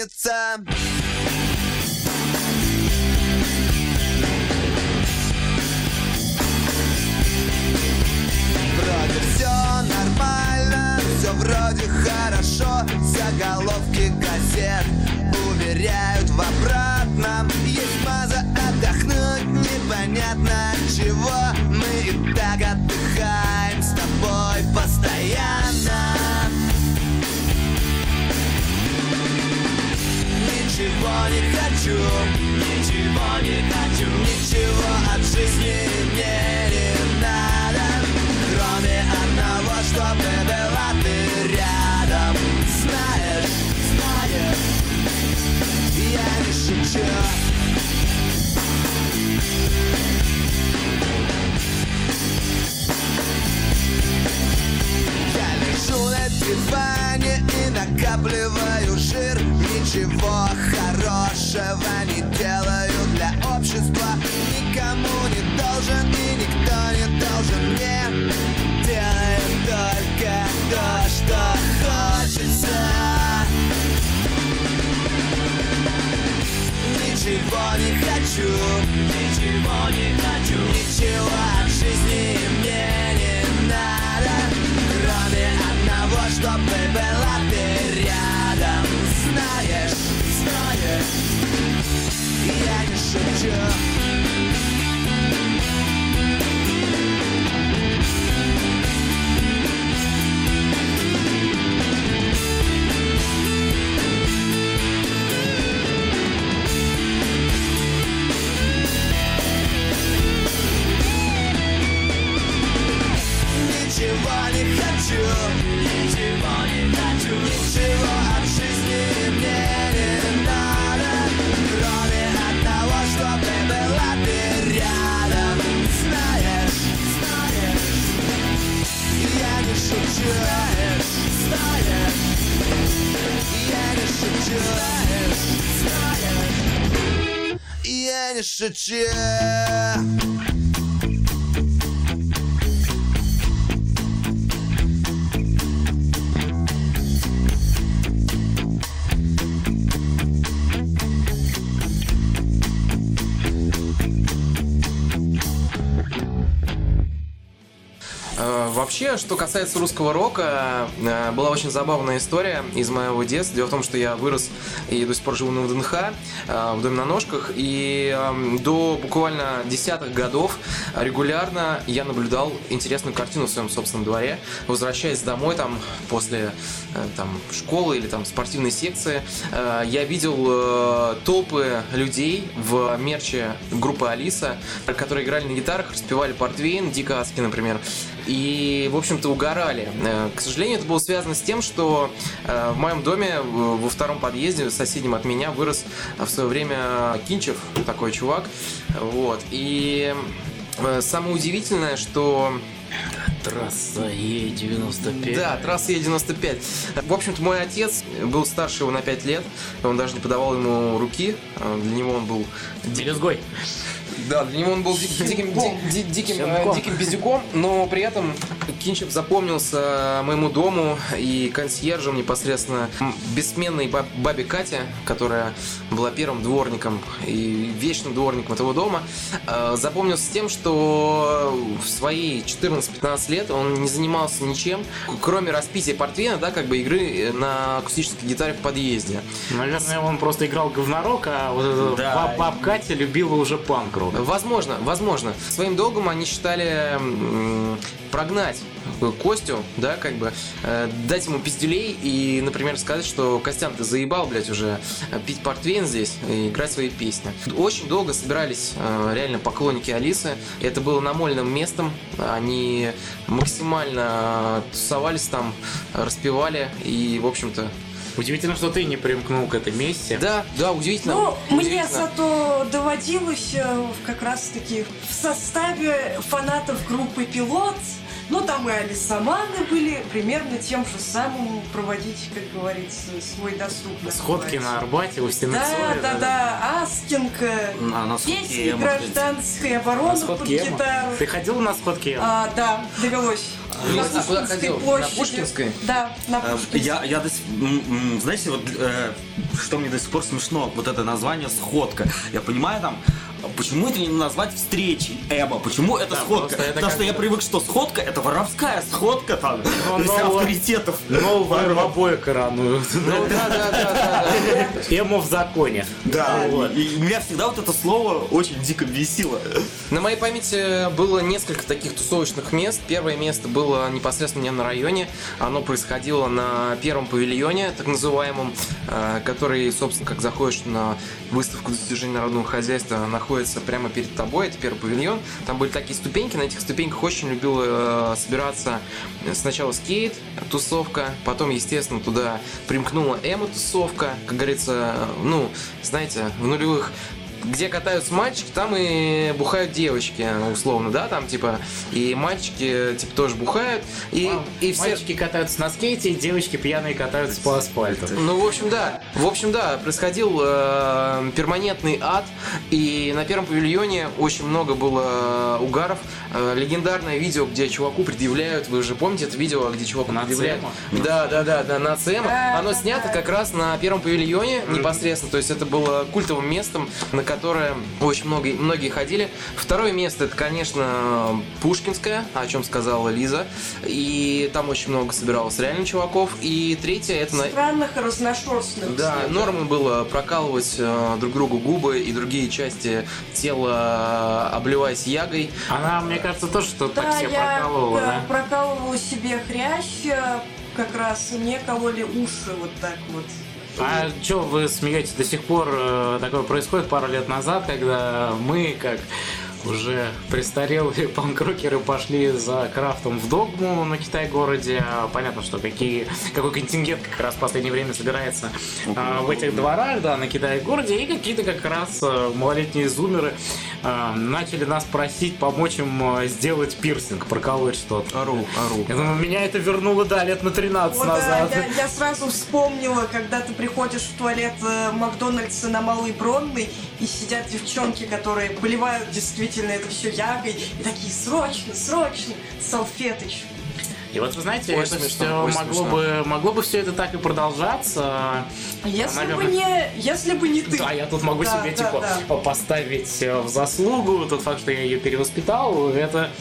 Достанется Вроде хочу, ничего не хочу Ничего от жизни не надо Кроме одного, чтобы была ты рядом Знаешь, знаешь, я не шучу Я лежу на диване и накапливаю жир. Ничего хорошего не делаю для общества. Никому не должен и никто не должен. Мне Делаю только то, что хочется. Ничего не хочу, ничего не хочу. Ничего от жизни мне не надо. Кроме одного, чтобы была ты рядом. Знаешь, знаешь, я не шучу Ничего не хочу, ничего от жизни мне не надо, шучу, знаешь, знаешь, я не шучу, знаешь, знаешь, я не шучу. Вообще, что касается русского рока, э, была очень забавная история из моего детства. Дело в том, что я вырос и до сих пор живу на ВДНХ, э, в доме на ножках, и эм, до буквально десятых годов регулярно я наблюдал интересную картину в своем собственном дворе. Возвращаясь домой там после э, там, школы или там спортивной секции, я видел толпы людей в мерче группы Алиса, которые играли на гитарах, распевали портвейн, Дико Аски, например, и, в общем-то, угорали. Э, К сожалению, это было связано с тем, что э, в моем доме э, во втором подъезде, соседнем от меня, вырос в свое время Кинчев, такой чувак. Вот. И самое удивительное, что Трасса Е95. да, трасса Е95. В общем-то, мой отец был старше его на 5 лет. Он даже не подавал ему руки. Для него он был Белизгой. Да, для него он был ди- диким, ди- ди- диким, э, диким пиздюком, но при этом Кинчев запомнился моему дому и консьержем непосредственно бессменной баб- бабе Кате, которая была первым дворником и вечным дворником этого дома. Э, Запомнился тем, что в свои 14-15 лет он не занимался ничем, кроме распития портвейна, да, как бы игры на акустической гитаре в подъезде. Наверное, он просто играл говнорок, а вот Да. баб- баб Катя любила уже панк-рок. Возможно, возможно. Своим долгом они считали прогнать Костю, да, как бы, э, дать ему пиздюлей и, например, сказать, что Костян, ты заебал, блядь, уже пить портвейн здесь и играть свои песни. Очень долго собирались э, реально поклонники Алисы. Это было намольным местом. Они максимально тусовались там, распевали и, в общем-то... Удивительно, что ты не примкнул к этой месте. Да, да, удивительно. Ну, мне зато доводилось э, как раз-таки в составе фанатов группы «Пилот», ну, там и Алисаманы были, примерно тем же самым проводить, как говорится, свой досуг. Сходки на. Арбате у стены Да, Цоя, да, да, Аскинг, э, А на песни эмо, гражданской На обороны под гитару. Ты ходил на сходки эмо? А, да, довелось. А куда ходил? На Пушкинской? Да, на Э, Пушкинской. Я, я до сих- знаете, вот э, что мне до сих пор смешно, вот это название сходка. Я понимаю там, почему это не назвать встречей Эба? Почему это Да, сходка? это Потому как что я привык, что сходка это воровская сходка там. Ну, То есть новое- авторитетов. В обои коронуют. Ну, да, да, да, да. Эмо в законе. Да, Вот. и, меня всегда вот это слово очень дико бесило. На моей памяти было несколько таких тусовочных мест. Первое место было непосредственно не на районе. Оно происходило на первом павильоне, так называемом, э, который, собственно, как заходишь на выставку достижений народного хозяйства, находится прямо перед тобой. Это первый павильон. Там были такие ступеньки. На этих ступеньках очень любил э, собираться сначала скейт, тусовка, потом, естественно, туда примкнула эмо-тусовка. Как говорится, ну, знаете, в нулевых где катаются мальчики, там и бухают девочки, условно, да, там типа и мальчики типа тоже бухают и и все. Мальчики катаются на скейте, девочки пьяные катаются по асфальту. Ну, в общем, да. В общем, да, происходил э, перманентный ад, и на первом павильоне очень много было угаров. Э, легендарное видео, где чуваку предъявляют, вы же помните это видео, где чуваку На предъявляют? ЦМа? Да, да, да, да, на ЦМ. Оно снято как раз на первом павильоне непосредственно, то есть это было культовым местом, на которое очень много, многие ходили. Второе место это, конечно, Пушкинская, о чем сказала Лиза, и там очень много собиралось реально чуваков. И третье это на- Странных и разношерстных. да, нормой было прокалывать э, друг другу губы и другие части тела, обливаясь ягой. Она, мне кажется, тоже что-то Да, так себе прокалывала, да, да? прокалывала себе хрящ, э, как раз мне кололи уши вот так вот. А что вы смеетесь? До сих пор э, такое происходит пару лет назад, когда мы, как уже престарелые <laughs> панкрокеры, пошли за крафтом в догму на Китай-городе. А Понятно, что какие, какой контингент как раз в последнее время собирается а, в этих дворах, да, на Китай-городе. И какие-то как раз э, малолетние зумеры э, начали нас просить помочь им э, сделать пирсинг, проколоть что-то. Ору, ору. Я думаю, меня это вернуло, да, лет на 13 Вот, да, назад. я, я сразу вспомнила, когда ты приходишь в туалет Макдональдса на Малой Бронной, и сидят девчонки, которые поливают действительно это все ягой, и такие срочно, срочно, салфеточку. И вот вы знаете, Очень это смешно, все могло смешно. бы, могло бы все это так и продолжаться. Если Наверное. бы не, если бы не ты. Да, я тут могу Да, себе да, типа да. поставить э, в заслугу тот факт, что я ее перевоспитал. Это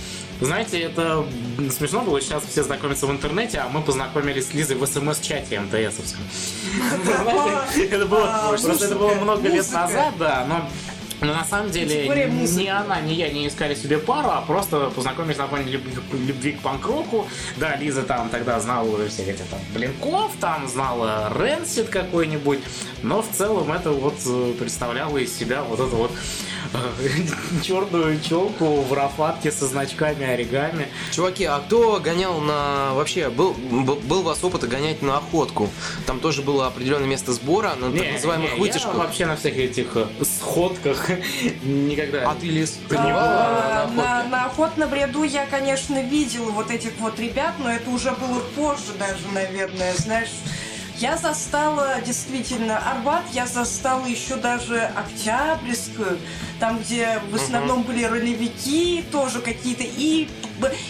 знаете, это смешно было, сейчас все знакомятся в интернете, а мы познакомились с Лизой в СМС-чате МТСовском. <laughs> Это было А, просто это было музыка, много лет назад, да, но но на самом деле ни она, ни я не искали себе пару, а просто познакомились на фоне любви, любви к панк-року. Да, Лиза там тогда знала уже всех этих там Блинков, там знала Ренсит какой-нибудь, но в целом это вот э, представляло из себя вот эту вот <laughs> черную челку в рафатке со значками оригами. Чуваки, а кто гонял на... Вообще, был, был, у вас опыт гонять на охотку? Там тоже было определенное место сбора на так Не, называемых не, вытяжках. Я вообще на всех этих э, сходках <laughs> никогда А ты, Лиз, А, бывала на на, охотке? на ряду я, конечно, видела вот этих вот ребят, но это уже было позже даже, наверное, знаешь. Я застала действительно Арбат, я застала еще даже Октябрьскую, там, где в основном были ролевики, тоже какие-то и,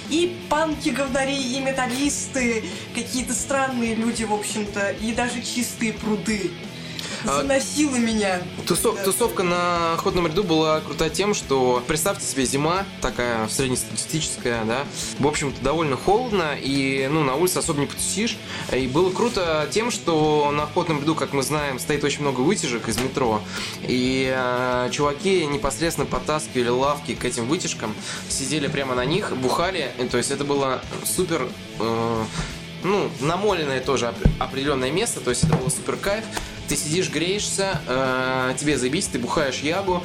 и панки говнари, и металлисты, какие-то странные люди, в общем-то, и даже чистые пруды. А, Заносило меня. Тусов- Да. Тусовка на охотном ряду была крута тем, что представьте себе зима, такая среднестатистическая, да, в общем-то довольно холодно, и ну на улице особо не потусишь. И было круто тем, что на охотном ряду, как мы знаем, стоит очень много вытяжек из метро, и э, чуваки непосредственно подтаскивали лавки к этим вытяжкам, сидели прямо на них, бухали, то есть это было супер... э, ну, намоленное тоже оп- определенное место, то есть это было супер кайф. Ты сидишь, греешься, э, тебе заебись, ты бухаешь ягу,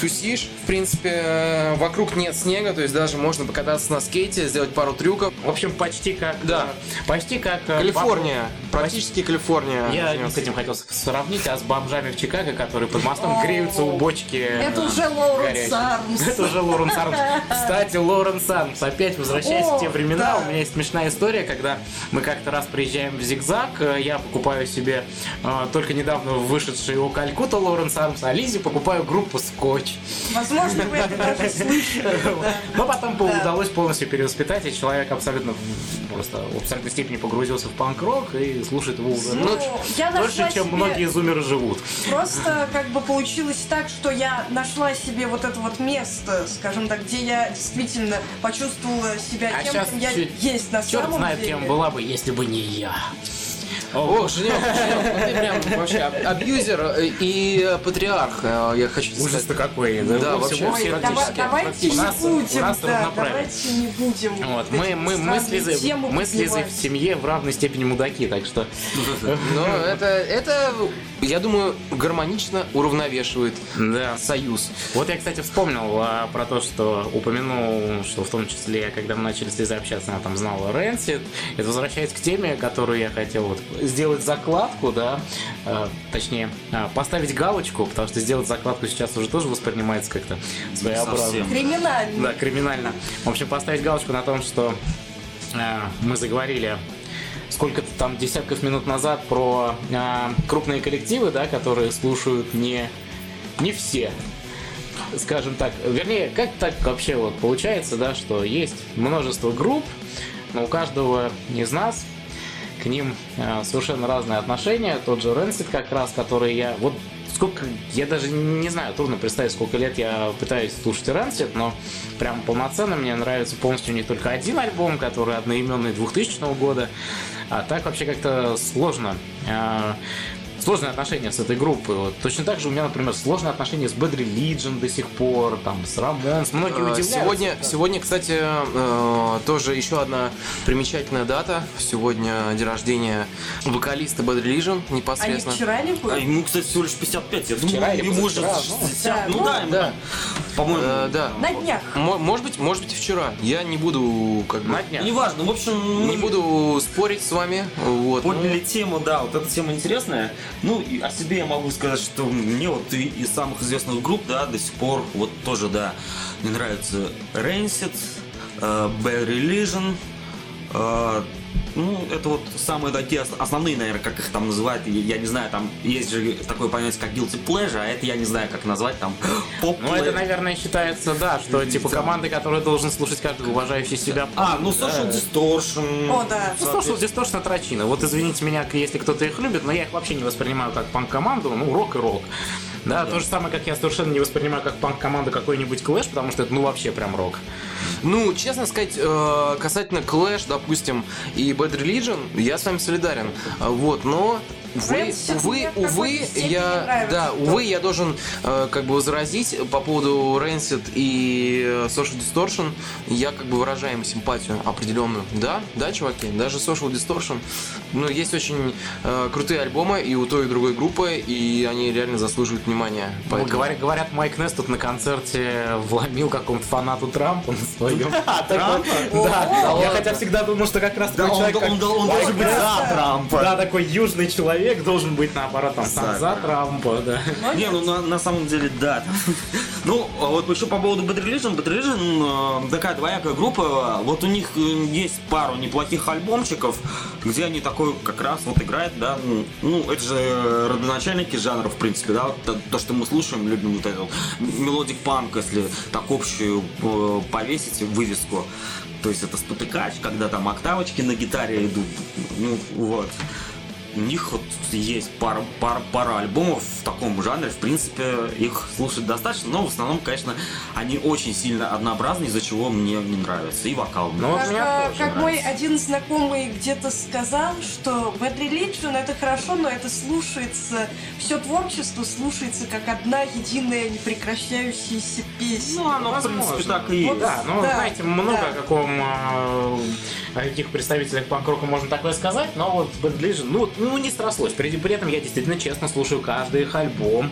тусишь, в принципе, э, вокруг нет снега, то есть даже можно покататься на скейте, сделать пару трюков. В общем, почти как... Да. э, Почти как... э, Калифорния, баб- практически Калифорния. Я с этим хотел сравнить, а с бомжами в Чикаго, которые под мостом греются у бочки. Это уже Лоуренс. Армс. Это уже Лоренс Армс. Кстати, Лоренс Армс, опять возвращаясь в те времена, у меня есть смешная история, когда мы как-то раз приезжаем в Зигзаг, я покупаю себе только недавно вышедший у Калькута Лоренс Армс, а Лизе покупаю группу Скотч. Возможно, вы это даже слышали. <laughs> Но потом по- Да. удалось полностью перевоспитать, и человек абсолютно просто в абсолютной степени погрузился в панк-рок и слушает его уже Ну, дольше, дольше, нашла чем многие зумеры живут. Просто как бы получилось так, что я нашла себе вот это вот место, скажем так, где я действительно почувствовала себя А тем, кем я есть на Черт самом знает, деле. кем была бы, если бы не я. О, Женек, Женек, <laughs> ну ты прям вообще аб- абьюзер и э, патриарх, э, я хочу сказать. Ужас-то какой. Да, вообще. давай- давайте не будем, нас да, давайте не будем. Вот, мы, мы, мы, с Лизой, мы с Лизой в семье в равной степени мудаки, так что... Но это, это, я думаю, гармонично уравновешивает Да. союз. Вот я, кстати, вспомнил а, про то, что упомянул, что в том числе, когда мы начали с Лизой общаться, она там знала Рэнсид. Это возвращаясь к теме, которую я хотел вот сделать закладку, да, а, точнее, а, поставить галочку, потому что сделать закладку сейчас уже тоже воспринимается как-то своеобразно. Криминально. Да, криминально. В общем, поставить галочку на том, что э, мы заговорили сколько-то там десятков минут назад про э, крупные коллективы, да, которые слушают не, не все. Скажем так, вернее, как так вообще вот получается, да, что есть множество групп, но у каждого из нас к ним э, совершенно разные отношения. Тот же Рэнсид как раз, который я... Вот сколько... Я даже не знаю, трудно представить, сколько лет я пытаюсь слушать Рэнсид, но прям полноценно мне нравится полностью не только один альбом, который одноименный 2000 года, а так вообще как-то сложно. Сложные отношения с этой группой. Вот. Точно так же у меня, например, сложные отношения с Bad Religion до сих пор, там, с Рамонс. Многие Э, удивляются. Сегодня, сегодня, кстати, э, тоже еще одна примечательная дата. Сегодня день рождения вокалиста Bad Religion непосредственно. вчера не А были? ему, кстати, всего лишь 55. Я думал, Вчера или ему уже позавчера, ну. 60. Да, Ну ну, да, ему да. по-моему. Э, да. На днях. Мо- Может быть, может быть и вчера. Я не буду как бы На днях. Неважно, в общем, не мы буду спорить с вами. Вот. ну, Подняли тему, да, вот эта тема интересная. Ну, и о себе я могу сказать, что мне вот и из самых известных групп, да, до сих пор, вот тоже, да, мне нравится Rancid, э, Bad Religion, ну, это вот самые такие ос- основные, наверное, как их там называют, я, я не знаю, там есть же такое понятие, как guilty pleasure, а это я не знаю, как назвать, там, <gasps> поп Ну, это, наверное, считается, да, что типа команды, которые должен слушать каждый уважающий себя. А, ну, Social Distortion. О, да. Ну, Social Distortion трачина. Вот извините меня, если кто-то их любит, но я их вообще не воспринимаю как панк-команду, ну, рок и рок. Да, то же самое, как я совершенно не воспринимаю как панк-команду какой-нибудь клэш, потому что это, ну, вообще прям рок. Ну, честно сказать, э, касательно Clash, допустим, и Bad Religion, я с вами солидарен. Вот, но Увы, увы, увы, я, да, увы, я должен э, как бы возразить по поводу Rancid и э, Social Distortion. Я как бы выражаю им симпатию определенную. Да, да, чуваки, даже Social Distortion. Ну, есть очень э, крутые альбомы и у той, и у другой группы, и они реально заслуживают внимания. Ну, Поэтому- говорят, говорят, Майк Несс тут на концерте вломил какому-то фанату Трампа на своем. <laughs> Да, я хотя всегда думал, что как раз такой он, человек, он, должен быть Несс, за Трампа. Да, такой южный человек, человек должен быть наоборот, там, За. за Трампа, да. Не, ну на, на самом деле, да. <laughs> Ну, а вот еще по поводу Bad Religion. Bad Religion э, такая двоякая группа. Вот у них э, есть пару неплохих альбомчиков, где они такой как раз вот играют, да. ну, Ну, это же родоначальники жанра, в принципе, да. вот То, то, что мы слушаем, любим вот этот melodic панк, если так общую э, повесить вывеску. То есть это спотыкач, когда там октавочки на гитаре идут. Ну, вот. У них вот есть пара, пара, пара альбомов в таком жанре, в принципе, их слушать достаточно, но в основном, конечно, они очень сильно однообразны, из-за чего мне не нравится. И вокал. мне Ну, вот Как, э, тоже как мой нравится. один знакомый где-то сказал, что Bad Religion это хорошо, но это слушается, все творчество слушается как одна единая непрекращающаяся песня. Ну, оно, в Возможно. принципе, так и Вот есть. Да, ну, Да, знаете, много да. о каком э, о каких представителях панк-рока можно такое сказать, но вот Bad Religion, ну, вот, ну, не срослось. При, при этом я действительно честно слушаю каждый их альбом.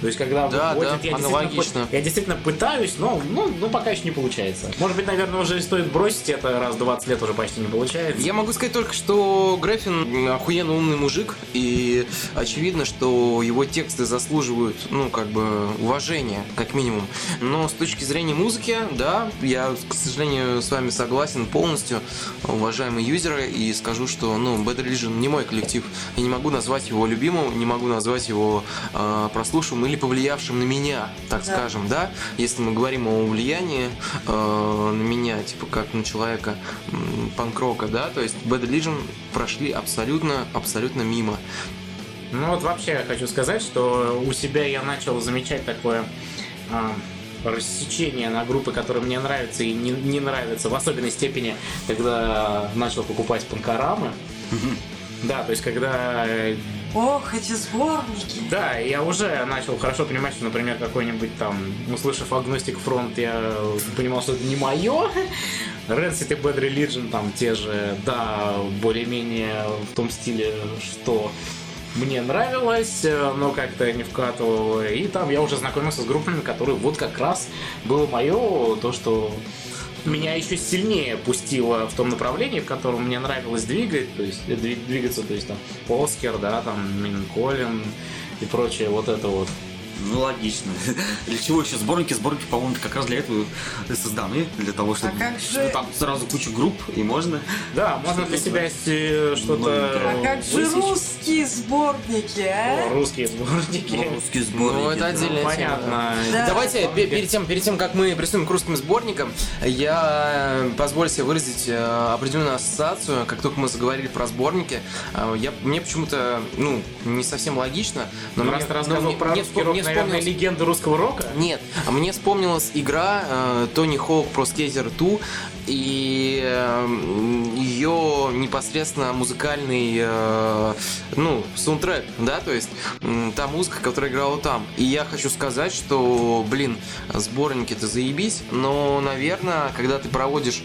То есть, когда Да, выходит, да, я, действительно, я действительно пытаюсь, но ну, ну, пока еще не получается. Может быть, наверное, уже стоит бросить это, раз 20 лет уже почти не получается. Я могу сказать только, что Греффин охуенно умный мужик, и очевидно, что его тексты заслуживают, ну, как бы, уважения, как минимум. Но с точки зрения музыки, да, я, к сожалению, с вами согласен полностью, уважаемые юзеры, и скажу, что, ну, Bad Religion не мой коллектив. Я не могу назвать его любимым, не могу назвать его э, прослушиваемым или повлиявшим на меня, так Да. скажем, да. Если мы говорим о влиянии э, на меня, типа, как на человека м, панк-рока, да, то есть Bad Religion прошли абсолютно, абсолютно мимо. Ну вот вообще я хочу сказать, что у себя я начал замечать такое а, рассечение на группы, которые мне нравятся и не, не нравятся, в особенной степени, когда начал покупать панкорамы. Да, то есть когда э, Ох, эти сборники. да, я уже начал хорошо понимать, что, например, какой-нибудь там, услышав Agnostic Front, я понимал, что это не мое. Rancid и Bad Religion, там те же, да, более-менее в том стиле, что мне нравилось, э, но как-то не вкатывало. И там я уже знакомился с группами, которые вот как раз было мое, то, что меня еще сильнее пустило в том направлении, в котором мне нравилось двигать, то есть э, дви- двигаться, то есть там Оскар, да, там Минколин и прочее, вот это вот. Ну, логично. <laughs> Для чего еще сборники? Сборники, по-моему, как раз для этого созданы. Для того, чтобы А как же- там сразу кучу групп, и можно. Да, можно для себя э, что-то А как же высечь. русские сборники, О, а? русские сборники. Русские сборники. Ну, это да. отдельная тема. Понятно. Да. Давайте, пе- перед тем, перед тем, как мы приступим к русским сборникам, я э, позволю себе выразить э, определенную ассоциацию. Как только мы заговорили про сборники, э, я, мне почему-то, ну, не совсем логично, но Ну, мне, раз ты рассказывал про русский рок, мне наверное, вспомнилось- легенда русского рока. Нет, а мне вспомнилась игра э, Тони Хоук Pro Skater 2 и ее непосредственно музыкальный, э, ну, саундтрек, да, то есть та музыка, которая играла там. И я хочу сказать, что, блин, сборники-то заебись, но, наверное, когда ты проводишь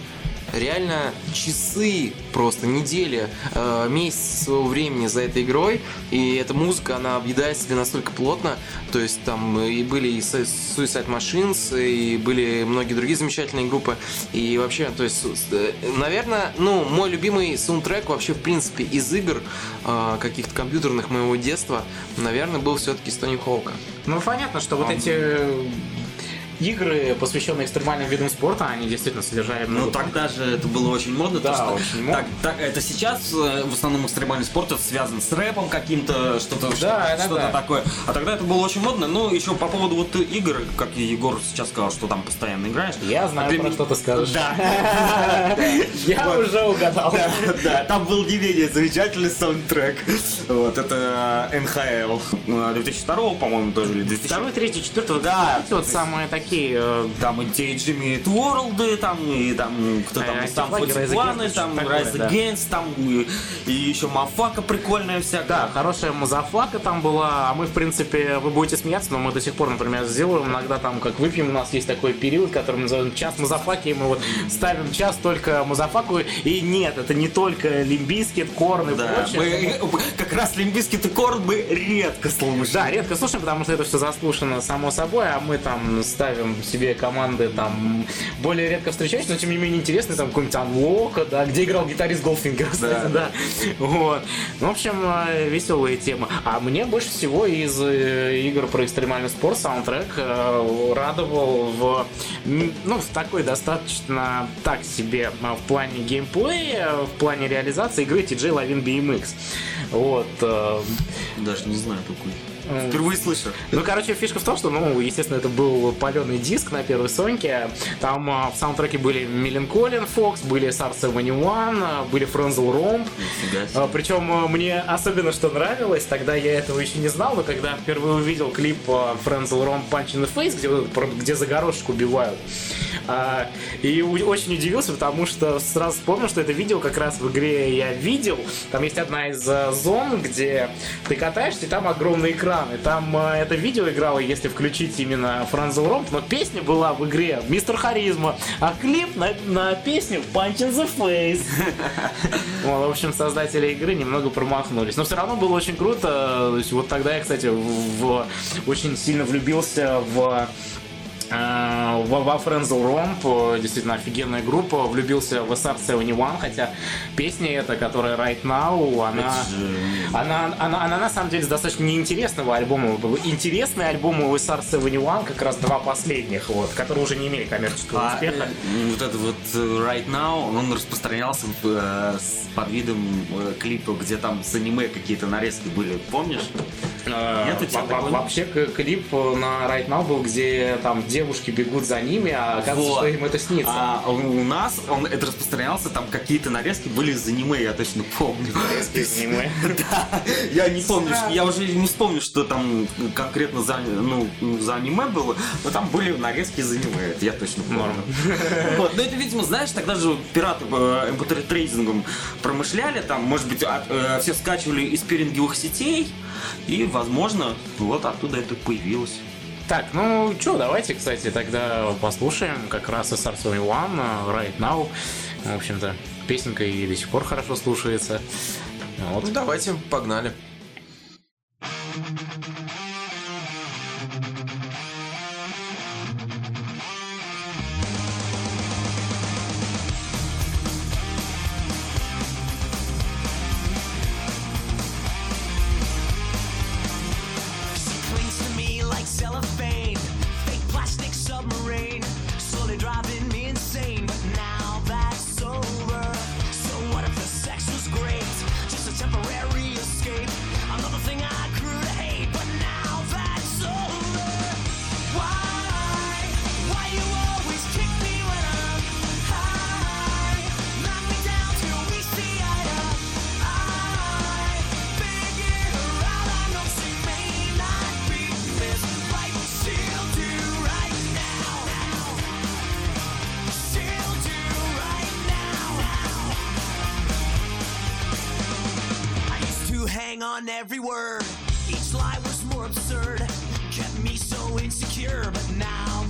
реально часы, просто недели, э, месяц своего времени за этой игрой, и эта музыка, она объедает себя настолько плотно, то есть там и были и Su- Suicide Machines, и были многие другие замечательные группы, и вообще, то есть, э, наверное, ну, мой любимый саундтрек вообще, в принципе, из игр э, каких-то компьютерных моего детства, наверное, был все-таки с Тони Хоука. Ну, понятно, что вот эти э, игры, посвященные экстремальным видам спорта, они действительно содержали много Ну тогда же это было очень модно. Да, то, что очень модно. Так, так, это сейчас э, в основном экстремальный спорт это связан с рэпом каким-то, что-то Да, что- что-то да. такое. А тогда это было очень модно. Ну, еще по поводу вот игр, как Егор сейчас сказал, что там постоянно играешь. Я знаю, А про ми- что ты скажешь. Да. <laughs> Я уже угадал. Да, там был не менее замечательный саундтрек. Вот, это НХЛ 2002, по-моему, тоже, или 2000. Второй, третий, четвертый, Да. вот самые такие э, Там и те Джимми Уорлды, там, и там, кто там, Э, там Фотипланы, там, Rise. Against, там, и, и еще Мафака прикольная всякая. Да, хорошая мазафака там была, а мы, в принципе, вы будете смеяться, но мы до сих пор, например, сделаем иногда там, как выпьем, у нас есть такой период, который мы называем час мазафаки, и мы вот ставим час только мазафаку, и нет, это не только лимбийский, корн и Да, прочее. мы <laughs> как раз Лимбиский Корн мы редко слушаем. Да, редко слушаем, потому что это все заслушано само собой, а мы там ставим себе команды там более редко встречающиеся, но тем не менее интересные, там какой-нибудь Анлока, да, где играл гитарист Голфингер, <laughs> кстати, да. Вот. Ну, в общем, э, веселые темы. А мне больше всего из э, игр про экстремальный спорт саундтрек э, радовал в, ну, в такой достаточно так себе в плане геймплея, в плане реализации игры TJ Lavin BMX. Вот. Даже не знаю такой. Впервые слышу. ну, короче, фишка в том, что, ну, естественно, это был паленый диск на первой Соньке. Там а, в саундтреке были Меленколин Фокс, были Sar 71, а, были Френзел Ромб. А, Причем а, мне особенно что нравилось, тогда я этого еще не знал, но когда впервые увидел клип Френзел Ромб Punch in the Face, где, где за убивают, а, и очень удивился, потому что сразу вспомнил, что это видео как раз в игре я видел. Там есть одна из а, зон, где ты катаешься, и там огромный экран. И там а, это видео играло, если включить именно Франзел Ромп, но песня была в игре Мистер Харизма, а клип на, на песню Punch in the Face. <laughs> В общем, создатели игры немного промахнулись. Но все равно было очень круто. Вот тогда я, кстати, очень сильно влюбился в э, во, во Френзел Ромп, э, действительно офигенная группа, влюбился в SR-71, хотя песня эта, которая Right Now, она, же- она, она, она на самом деле с достаточно неинтересного альбома. Интересные альбомы у SR-71 как раз два последних, вот, которые уже не имели коммерческого А, успеха. э, вот это вот э, Right Now, он распространялся э, с- под видом э, клипа, где там с аниме какие-то нарезки были, помнишь? Э, Нет? Вообще клип на Right Now был, где там девушки бегут за ними, а оказывается, Вот. что им это снится. А у нас он это распространялся, там какие-то нарезки были из аниме, я точно помню. Из аниме. <laughs> Да, я не помню, я уже не вспомню, что там конкретно за, ну, за аниме было, но там были нарезки из аниме, это я точно помню. <laughs> Вот, но это, видимо, знаешь, тогда же пираты э, mp трейдингом промышляли, там, может быть, э, все скачивали из пиринговых сетей, и, возможно, вот оттуда это появилось. Так, ну что, давайте, кстати, тогда послушаем как раз SR-71 э, Right Now. В общем-то, песенка и до сих пор хорошо слушается. Вот. Ну, давайте, погнали. She every word. Each lie was more absurd. Kept me so insecure, but now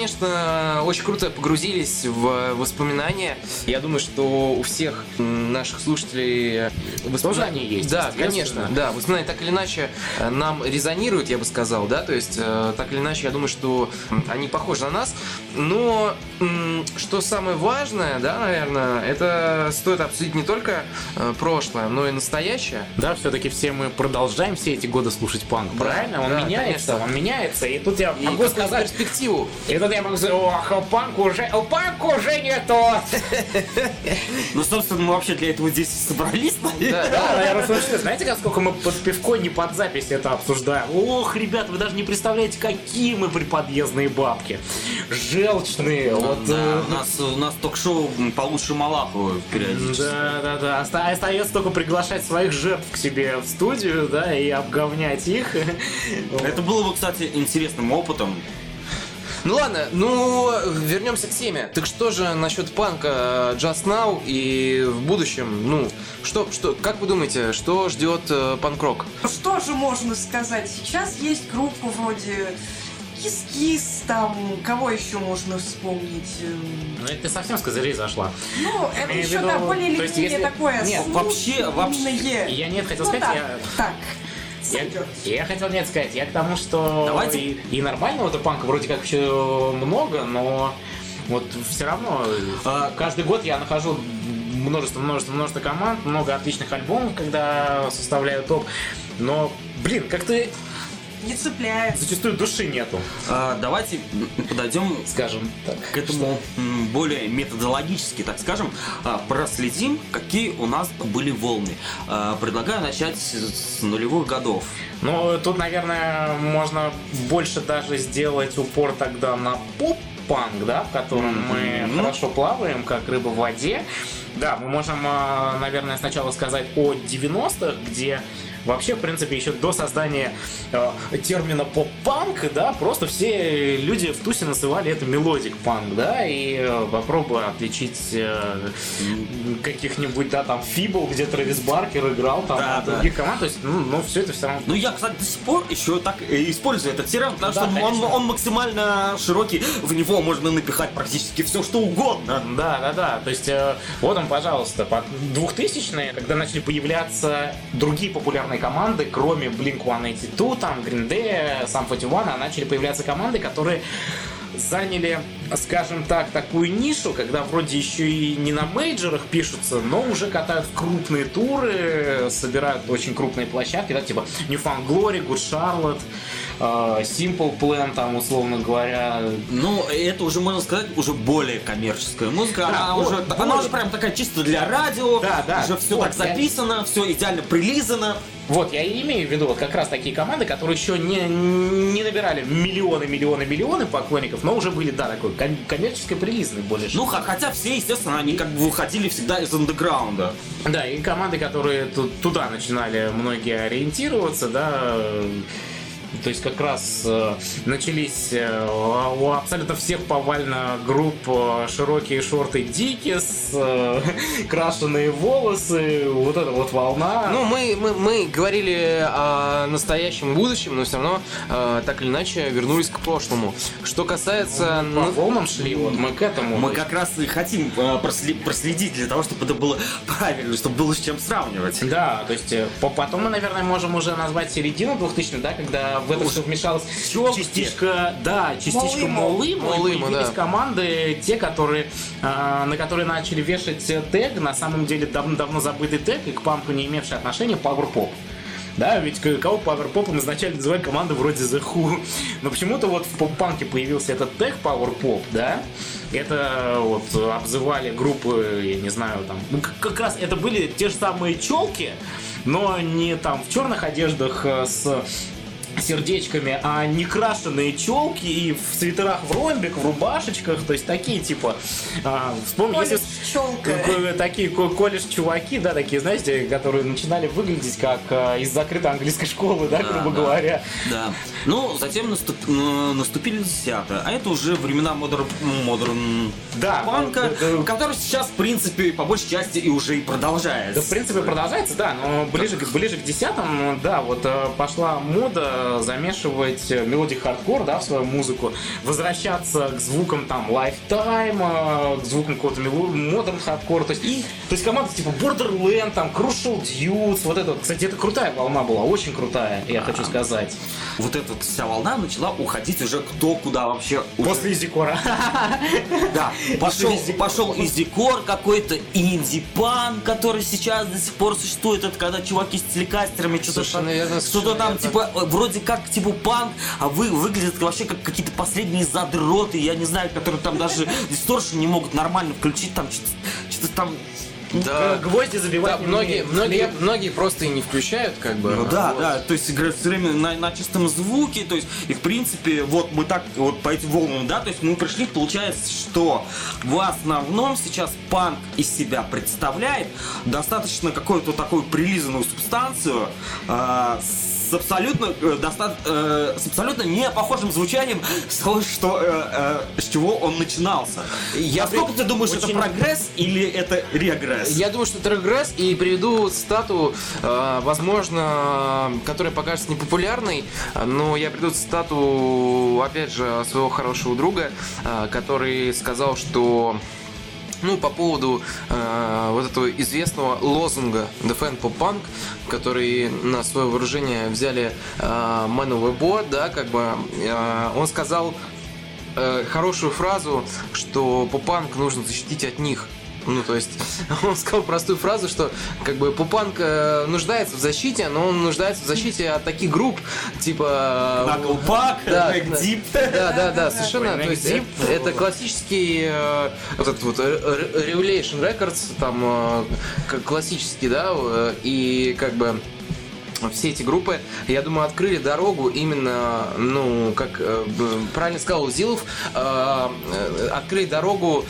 конечно, очень круто погрузились в воспоминания. Я думаю, что у всех наших слушателей воспоминания Тоже есть, Да, конечно, да. Воспоминания так или иначе э, нам резонируют, я бы сказал, да. То есть, э, так или иначе, я думаю, что они похожи на нас. Но что самое важное, да, наверное, это стоит обсудить не только э, прошлое, но и настоящее. Да, все-таки все мы продолжаем все эти годы слушать панк, Да, правильно? Он да, меняется, конечно. он меняется. И тут я И могу сказать, перспективу. и тут я могу сказать, ох, панк уже, о, панк уже не тот. <laughs> Ну, собственно, мы вообще для этого здесь собрались. Да, наверное, слушайте, знаете, как сколько мы под пивко не под запись это обсуждаем? Ох, ребят, вы даже не представляете, какие мы приподъездные бабки. Желчные, вот. Да, э, у нас, у нас ток-шоу получше Малахова периодически. Да, да, да. Оста- Остается только приглашать своих жертв к себе в студию, да, и обговнять их. <laughs> Это было бы, кстати, интересным опытом. Ну ладно, ну вернемся к теме. Так что же насчет панка э, Just Now и в будущем? Ну, что, что, как вы думаете, что ждет э, панк-рок? Что же можно сказать? Сейчас есть группы вроде Кис-Кис, там, кого еще можно вспомнить? Ну, это ты совсем с козырей зашла. Ну, это еще, виду, да, более или менее если- такое нет, вообще- вообще-. Я нет, хотел Ну сказать, да, я... так, Я, я хотел нет сказать, я к тому, что Давайте. и, и нормального-то панка вроде как еще много, но вот все равно А, каждый год я нахожу множество, множество, множество команд, много отличных альбомов, когда составляю топ, но, блин, как-то Не цепляет. зачастую души нету, а, давайте подойдем скажем так. к этому м, более методологически, так скажем, а, проследим, какие у нас были волны. А, Предлагаю начать с нулевых годов. Ну, тут, наверное, можно больше даже сделать упор тогда на поп-панк, да, в котором мы Мгм. хорошо плаваем, как рыба в воде. Да, мы можем, э, наверное, сначала сказать о 90-х, где вообще, в принципе, еще до создания э, термина поп-панк, да, просто все люди в тусе называли это melodic панк, да, и э, попробуй отличить э, каких-нибудь, да, там, Feeble, где Трэвис Баркер играл, там, Да, да. других команд, то есть, ну, ну все это все равно Ну, я, кстати, до сих пор еще так э, использую этот термин, потому Да, что он, он максимально широкий, в него можно напихать практически все, что угодно. Да, да, да. То есть, э, вот он, пожалуйста, под 2000-е, когда начали появляться другие популярные команды, кроме Blink-182, там, Green Day, Sum 41, а начали появляться команды, которые заняли, скажем так, такую нишу, когда вроде еще и не на мейджорах пишутся, но уже катают в крупные туры, собирают очень крупные площадки, да, типа New Found Glory, Good Charlotte, э, Simple Plan, там, условно говоря, Ну, это уже, можно сказать, уже более коммерческая музыка. Да, она, вот, уже, вот. она уже прям такая чисто для радио. Да, да, Уже все вот, так я- записано, все идеально прилизано. Вот, я и имею в виду вот как раз такие команды, которые еще не, не набирали миллионы, миллионы, миллионы поклонников, но уже были, да, такой ком- коммерческой прилизанной больше. Ну, хотя все, естественно, они как бы выходили всегда из андеграунда. Да, и команды, которые ту- туда начинали многие ориентироваться, да, то есть как раз э, начались э, у абсолютно всех повально групп э, широкие шорты Дикис, э, <laughs> крашеные волосы, вот эта вот волна. Ну, мы, мы, мы говорили о настоящем и будущем, но все равно э, так или иначе вернулись к прошлому. Что касается... по ну, волнам шли, вот мы к этому. Мы как раз и хотим просле- проследить для того, чтобы это было <laughs> правильно, чтобы было с чем сравнивать. Да, то есть по- потом мы, наверное, можем уже назвать середину 2000 да, когда в это все вмешалась частичка, да, частичка и Молыма, появились да. команды, те, которые, а, на которые начали вешать тег, на самом деле давно-давно забытый тег, и к панку не имевший отношения, Power Pop. Да, ведь кого пауэрпопом изначально называли команды вроде The Who. Но почему-то вот в поп-панке появился этот тег Power Pop, да? Это вот обзывали группы, я не знаю, там, ну как, раз это были те же самые челки, но не там в черных одеждах э, с сердечками, а не крашеные челки и в свитерах в ромбик, в рубашечках, то есть такие типа, а, вспомни, если челка. <laughs> Такие ко- колледж чуваки, да, такие, знаете, которые начинали выглядеть как э, из закрытой английской школы, да, Да, грубо да. говоря. Да. Ну, затем наступ- н- наступили десятые, а это уже времена модерн, модерн Да, панка, да, да. который сейчас, в принципе, по большей части и уже и продолжается. Да, в принципе, продолжается, да, но ближе, к- ближе к десятым, да, вот э, пошла мода э, замешивать э, мелодии хардкор, да, в свою музыку, возвращаться к звукам там Lifetime, э, к звукам какого-то модерн хардкора, то есть, и, то есть команда типа Borderland, там, Crucial Dudes, вот это, кстати, это крутая волна была, очень крутая, я хочу сказать. Вот эта вот вся волна начала уходить уже кто куда вообще. После Изикора. <laughs> Да, пошел, Изи- пошел издекор какой-то, инди-пан, который сейчас до сих пор существует. Это когда чуваки с телекастерами что-то там, что-то там типа э, вроде как типа панк, а вы выглядят вообще как какие-то последние задроты, я не знаю, которые там даже <laughs> дисторшн не могут нормально включить, там что-то там. Да. Гвозди забивать Да, не многие, многие, многие просто и не включают, как бы. Ну да, Вот. да, то есть играют все время на, на чистом звуке, то есть, и в принципе, вот мы так вот по этим волнам, да, то есть мы пришли, получается, что в основном сейчас панк из себя представляет достаточно какую-то такую прилизанную субстанцию а, с абсолютно э, доста- э, с абсолютно не похожим звучанием с того, что э, э, с чего он начинался. Я Насколько ты думаешь, очень- это прогресс или это регресс? Я думаю, что это регресс, и приведу цитату, э, возможно, которая покажется непопулярной, но я приведу цитату, опять же, своего хорошего друга, э, который сказал, что ну, по поводу э, вот этого известного лозунга Defend Pop Punk, который на свое вооружение взяли э, Man of War, да, как бы, э, он сказал э, хорошую фразу, что попанк нужно защитить от них. Ну, то есть, <laughs> он сказал простую фразу, что как бы попанк э, нуждается в защите, но он нуждается в защите от таких групп, типа... Да, Neck да. Deep. Да, да, да, совершенно. То есть это, это классический э, вот этот вот Re- Re- Revelation Records, там э, классический, да, э, и как бы все эти группы, я думаю, открыли дорогу именно, ну, как э, правильно сказал Зилов, э, э, открыли дорогу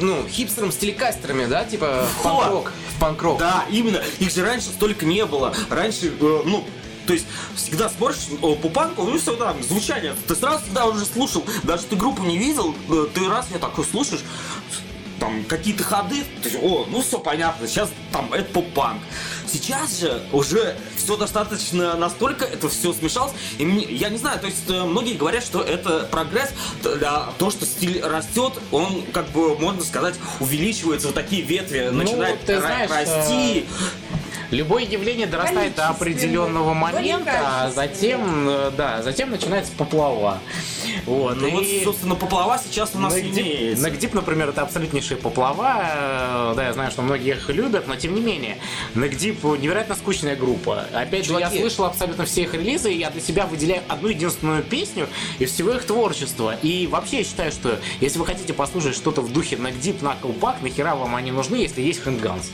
ну, хипстерам с телекастерами, да, типа в панк-рок. В панк-рок. Да, именно. Их же раньше столько не было. Раньше, э, ну, то есть всегда смотришь э, по панку, ну все там, звучание. Ты сразу всегда уже слушал, даже ты группу не видел, э, ты раз я такой слушаешь, там какие-то ходы, ты о, ну все понятно, сейчас там это поп-панк. Сейчас же уже все достаточно настолько, это все смешалось, и мне- я не знаю, то есть э, многие говорят, что это прогресс, да, то, что стиль растет, он, как бы, можно сказать, увеличивается, вот такие ветви начинают ты ра- знаешь, расти. Любое явление дорастает до определенного момента, а затем, э, да, затем начинается поплава. Вот. Ну вот, и- собственно, поплава сейчас у нас Нагдип, имеется. Нагдип, например, это абсолютнейшая поплава. Э, Да, я знаю, что многие их любят, но тем не менее. Нагдип невероятно скучная группа. Опять же, я слышал абсолютно все их релизы, и я для себя выделяю одну единственную песню из всего их творчества. И вообще я считаю, что если вы хотите послушать что-то в духе Нагдип, Knucklepuck, нахера вам они нужны, если есть Handguns?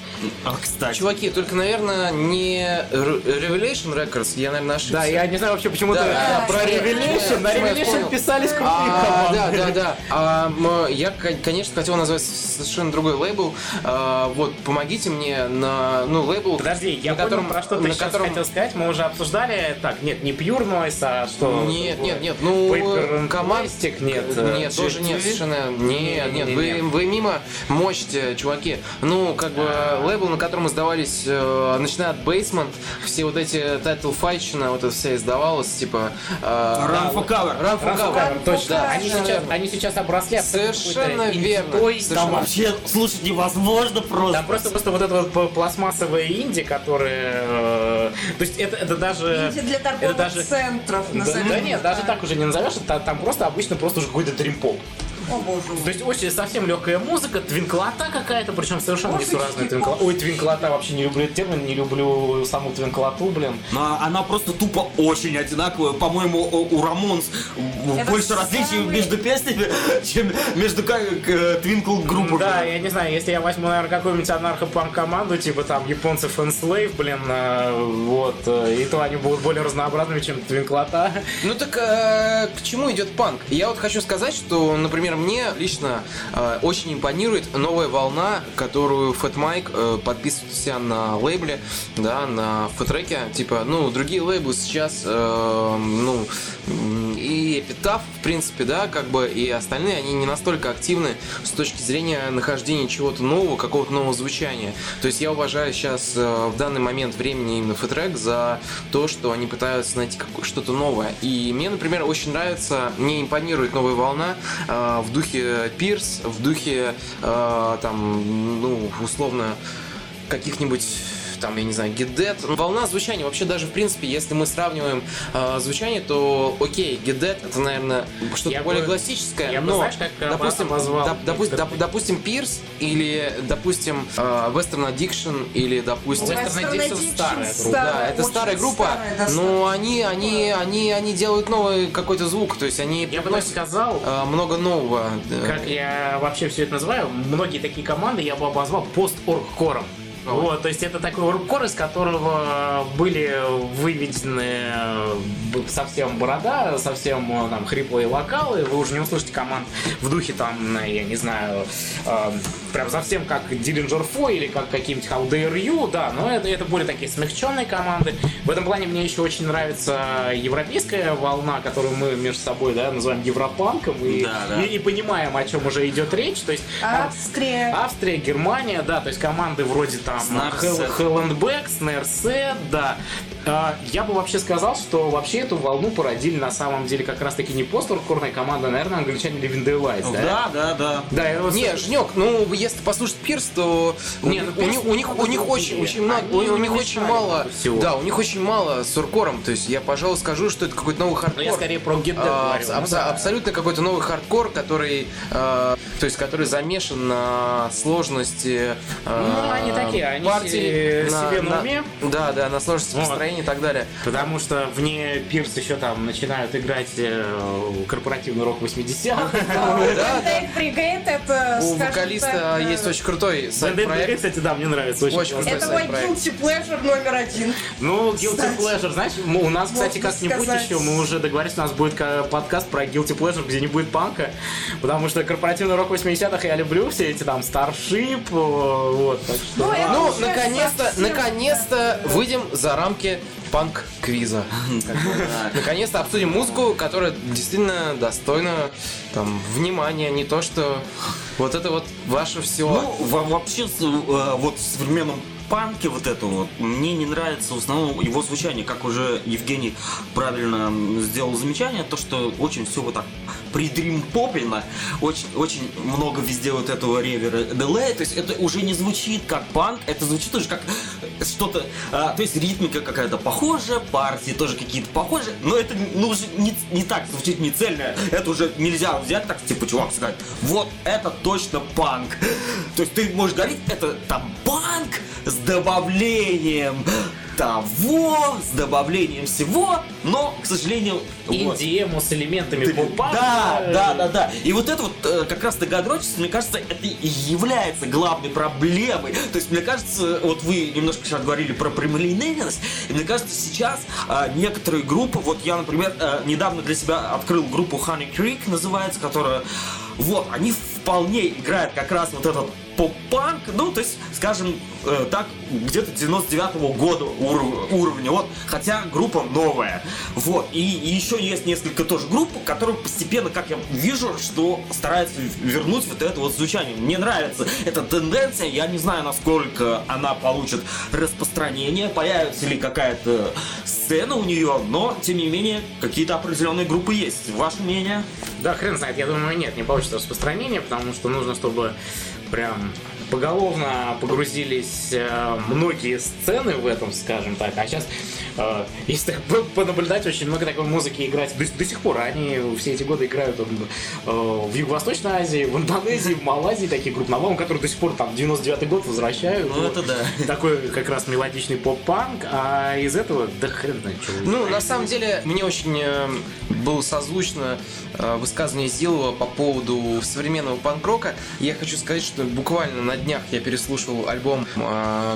А, кстати. Чуваки, только, наверное, не Re- Revelation Records, я, наверное, ошибся. Да, я не знаю вообще, почему Да, ты да, про Revelation. На Revelation писались крутые А, да, команды. да, да. А, я, кон- конечно, хотел назвать совершенно другой лейбл. А, вот, помогите мне на, ну, лейбл, Подожди, я на котором, понял, про что ты на сейчас котором... хотел сказать. Мы уже обсуждали. Так, нет, не Pure Noise, а что? Нет, нет, нет, ну, Paper команд... Plastic, нет. э, Нет, тоже нет, совершенно, нет, нет, вы, вы мимо мочите, чуваки. Ну, как бы, лейбл, на котором издавались, э, начиная от Basement, все вот эти Title Fight, вот это все издавалось, типа... э, Run for cover. Run for cover. Точно. Они, сейчас, они сейчас обросли абсолютно Совершенно верно. Совершенно Там вообще слушать невозможно просто. Там просто, просто вот это вот пластмассовое инди, которое... То есть это, это даже... Инди для это торговых даже... центров. Да, назовем да их нет, даже так. так уже не назовешь, это там просто обычно просто уже какой-то дрим-поп. О боже мой. То есть очень совсем легкая музыка, твинклота какая-то, причем совершенно несуразная твинклота. Ой, твинклота, вообще не люблю этот термин, не люблю саму твинклоту, блин. Но она просто тупо очень одинаковая. По-моему, у Рамонс Это больше различий <laughs> между песнями, чем между Твинкл группами. Да, я не знаю, если я возьму, наверное, какую-нибудь анархопанк команду, типа там японцев Enslave, блин, э, вот, э, и то они будут более разнообразными, чем твинклота. Ну так э, к чему идет панк? Я вот хочу сказать, что, например, мне лично э, очень импонирует новая волна, которую Fat Mike э, подписывает себя на лейбле, да, на фэтреке. Типа, ну, другие лейблы сейчас, э, ну, и Эпитаф, в принципе, да, как бы, и остальные, они не настолько активны с точки зрения нахождения чего-то нового, какого-то нового звучания. То есть я уважаю сейчас э, в данный момент времени именно фэтрек за то, что они пытаются найти что-то новое. И мне, например, очень нравится, мне импонирует новая волна э, в духе Пирс, в духе э, там, ну, условно, каких-нибудь там, я не знаю, Get Dead. Волна звучания, вообще даже, в принципе, если мы сравниваем э, звучание, то окей, Get Dead это, наверное, что-то Я более бы- классическое, я бы, но, знаешь, как, э, допустим, обозвал доп- допу- некоторых- доп- допустим, Пирс или, допустим, э, Western Addiction или, допустим, Western Addiction старая группа. да, это старая группа, старая но они, они, они, они делают новый какой-то звук, то есть они Я бы так сказал, э, много нового. как я вообще все это называю, многие такие команды я бы обозвал пост-оргкором. Вот, то есть это такой оргкор, из которого были выведены э, совсем борода, совсем э, там хриплые вокалы. Вы уже не услышите команд в духе там, я не знаю, э, прям совсем как Dillinger Foy или как какие-нибудь How Dare You, да, но это, это более такие смягченные команды. В этом плане мне еще очень нравится европейская волна, которую мы между собой да, называем европанком и, Да, да. и- и понимаем, о чем уже идет речь. То есть Австрия. Австрия, Германия, да, то есть команды вроде там Снарсет. Хеллендбэк, Снерсет, да. А, Я бы вообще сказал, что вообще эту волну породили на самом деле как раз таки не посторкорная команда, а, наверное, англичане Living Daylights, да? Да, да, да. Да, я вот- Не, Жнек, ну если послушать Пирс, то у, Не, ну, у них, у них, у них очень, очень много, у, у них очень мало, всего. да, у них очень мало с уркором, то есть я, пожалуй, скажу, что это какой-то новый Но хардкор. я скорее про Get А, говорю. абс- ну да. Абсолютно какой-то новый хардкор, который, э, то есть, который замешан на сложности э, Ну, они такие, они партий, се- себе на уме. Да, да, на сложности Вот. построения и так далее. Потому что вне Пирс еще там начинают играть э, корпоративный рок 80-х. <laughs> Да, Бендейт Бригейд это, У вокалиста э, есть очень крутой сайт-проект. Кстати, да, мне нравится очень. Крутой Это мой guilty pleasure номер один. Ну, Guilty. Pleasure, знаешь, у нас, кстати, как-нибудь еще, мы уже договорились, у нас будет ка- подкаст про Guilty Pleasure, где не будет панка, потому что корпоративный рок 80-х я люблю, все эти там Starship, э, вот, так что... Ну, это Ну, наконец-то, наконец-то выйдем за рамки панк-квиза. Наконец-то обсудим музыку, которая действительно достойна там, внимания, не то что вот это вот ваше все. Ну, во- вообще, с- э, вот в современном панке вот это вот, мне не нравится в основном его звучание, как уже Евгений правильно сделал замечание, то, что очень все вот так придримпоплено, очень, очень много везде вот этого ревера делея, то есть это уже не звучит как панк, это звучит уже как что-то, а, то есть ритмика какая-то похожая, партии тоже какие-то похожие, но это ну, уже не, не так звучит, не цельно, это уже нельзя взять так, типа, чувак, сказать, вот это точно панк. То есть ты можешь говорить, это там панк с добавлением того, с добавлением всего, но, к сожалению, вот. Инди-эмо с элементами Ты-. Да, да, да, да. И вот это вот э, как раз тагадрочество, мне кажется, это и является главной проблемой. То есть, мне кажется, вот вы немножко сейчас говорили про прямолинейность, и мне кажется, сейчас э, некоторые группы, вот я, например, э, недавно для себя открыл группу Honey Creek, называется, которая, вот, они вполне играют как раз вот этот поп-панк, ну, то есть, скажем э, так, где-то 99-го года уров- уровня, вот, хотя группа новая, вот, и, и еще есть несколько тоже групп, которые постепенно, как я вижу, что стараются вернуть вот это вот звучание. Мне нравится эта тенденция, я не знаю, насколько она получит распространение, появится ли какая-то сцена у нее, но, тем не менее, какие-то определенные группы есть. Ваше мнение? Да, хрен знает, я думаю, нет, не получится распространение, потому что нужно, чтобы прям поголовно погрузились э, многие сцены в этом, скажем так. А сейчас, если так по- понаблюдать, очень много такой музыки играть до, до сих пор. Они все эти годы играют там, э, в Юго-Восточной Азии, в Индонезии, в Малайзии, такие группы новом, которые до сих пор там 99-й год возвращают. Ну, Вот. это да. Такой как раз мелодичный поп-панк, а из этого, да хрен знает, что Ну, на самом деле, мне очень э, было созвучно э, высказывание Зилова по поводу современного панк-рока. Я хочу сказать, что буквально на днях я переслушал альбом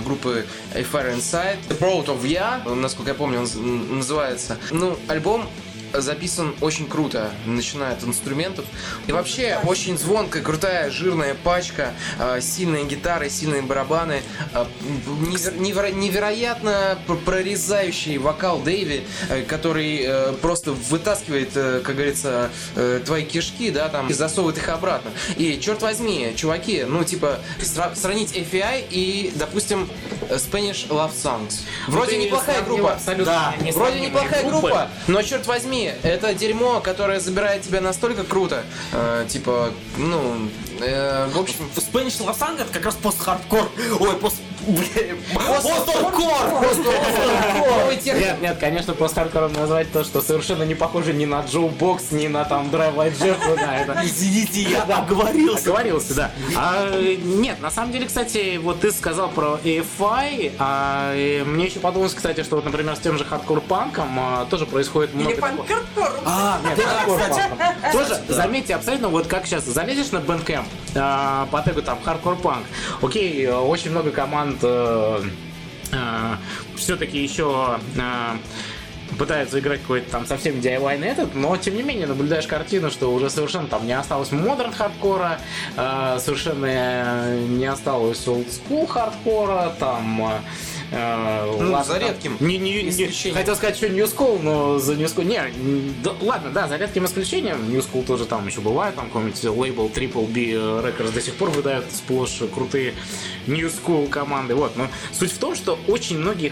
группы A Fire Inside, The Proud of Ya, насколько я помню, он называется. Ну, альбом записан очень круто, начиная от инструментов. И вообще очень звонкая, крутая, жирная пачка, э, сильные гитары, сильные барабаны, э, невер- неверо- невероятно прорезающий вокал Дэйви, э, который э, просто вытаскивает, э, как говорится, э, твои кишки, да, там, и засовывает их обратно. И, черт возьми, чуваки, ну, типа, сра- сравнить FEI и, допустим, э, Spanish Love Songs. Вроде ты неплохая группа. абсолютно Да, несравнимые вроде неплохая группы. группа, но черт возьми, это дерьмо, которое забирает тебя настолько круто. Э, типа, ну, э, в общем, Love Song это как раз пост-хардкор. Ой, пост... Пост-хардкор! Нет, нет, конечно, пост-хардкором назвать то, что совершенно не похоже ни на Jawbox, ни на там Drive Jehu, да, это... Извините, я оговорился. Оговорился, да. А, нет, на самом деле, кстати, вот ты сказал про AFI, а, мне еще подумалось, кстати, что вот, например, с тем же хардкор-панком а, тоже происходит много... Или панк-хардкор. А, Нет, хардкор-панком. Тоже, заметьте, абсолютно, вот как сейчас залезешь на Bandcamp а, по тегу там хардкор-панк, окей, очень много команд все-таки еще э, пытаются играть какой-то там совсем DIY на этот, но тем не менее наблюдаешь картину, что уже совершенно там не осталось модерн хардкора, э, совершенно э, не осталось old school хардкора, там э, э, Ну, ладно, за редким не, не- не- хотел сказать, что New School, но за New School... Не, да, ладно, да, за редким исключением. New School тоже там еще бывает, там какой-нибудь лейбл Triple B Records до сих пор выдают сплошь крутые New School команды. Вот, но суть в том, что очень многие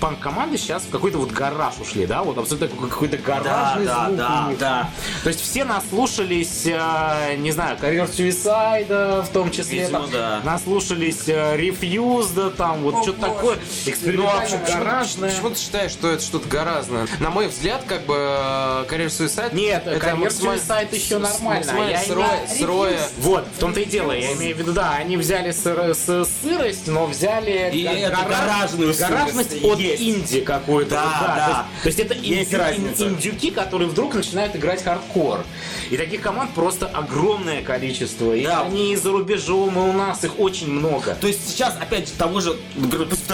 панк команды сейчас в какой-то вот гараж ушли, да, вот абсолютно какой- какой-то гаражный да, звук да, у них. да. То есть все наслушались, э, не знаю, Career Suicide в том числе, Видимо, там, да. наслушались э, Refused, там, вот О, что-то боже. Такое, Ну, а экспериментально почему, ты считаешь, что это что-то гораздо? На мой взгляд, как бы э, Career Suicide... Нет, это Career максимально- Suicide еще нормально. максимально Я сырое, сырое. Вот, в том-то и дело. Я имею в виду, да, они взяли сыр- с- сырость, но взяли И га- эту гаражную гаражность от есть. инди какой-то. Да, вот, да. То есть, то есть это Есть инди- индюки, которые вдруг начинают играть хардкор. И таких команд просто огромное количество. И Да. они и за рубежом, и у нас их очень много. То есть сейчас, опять же, того же,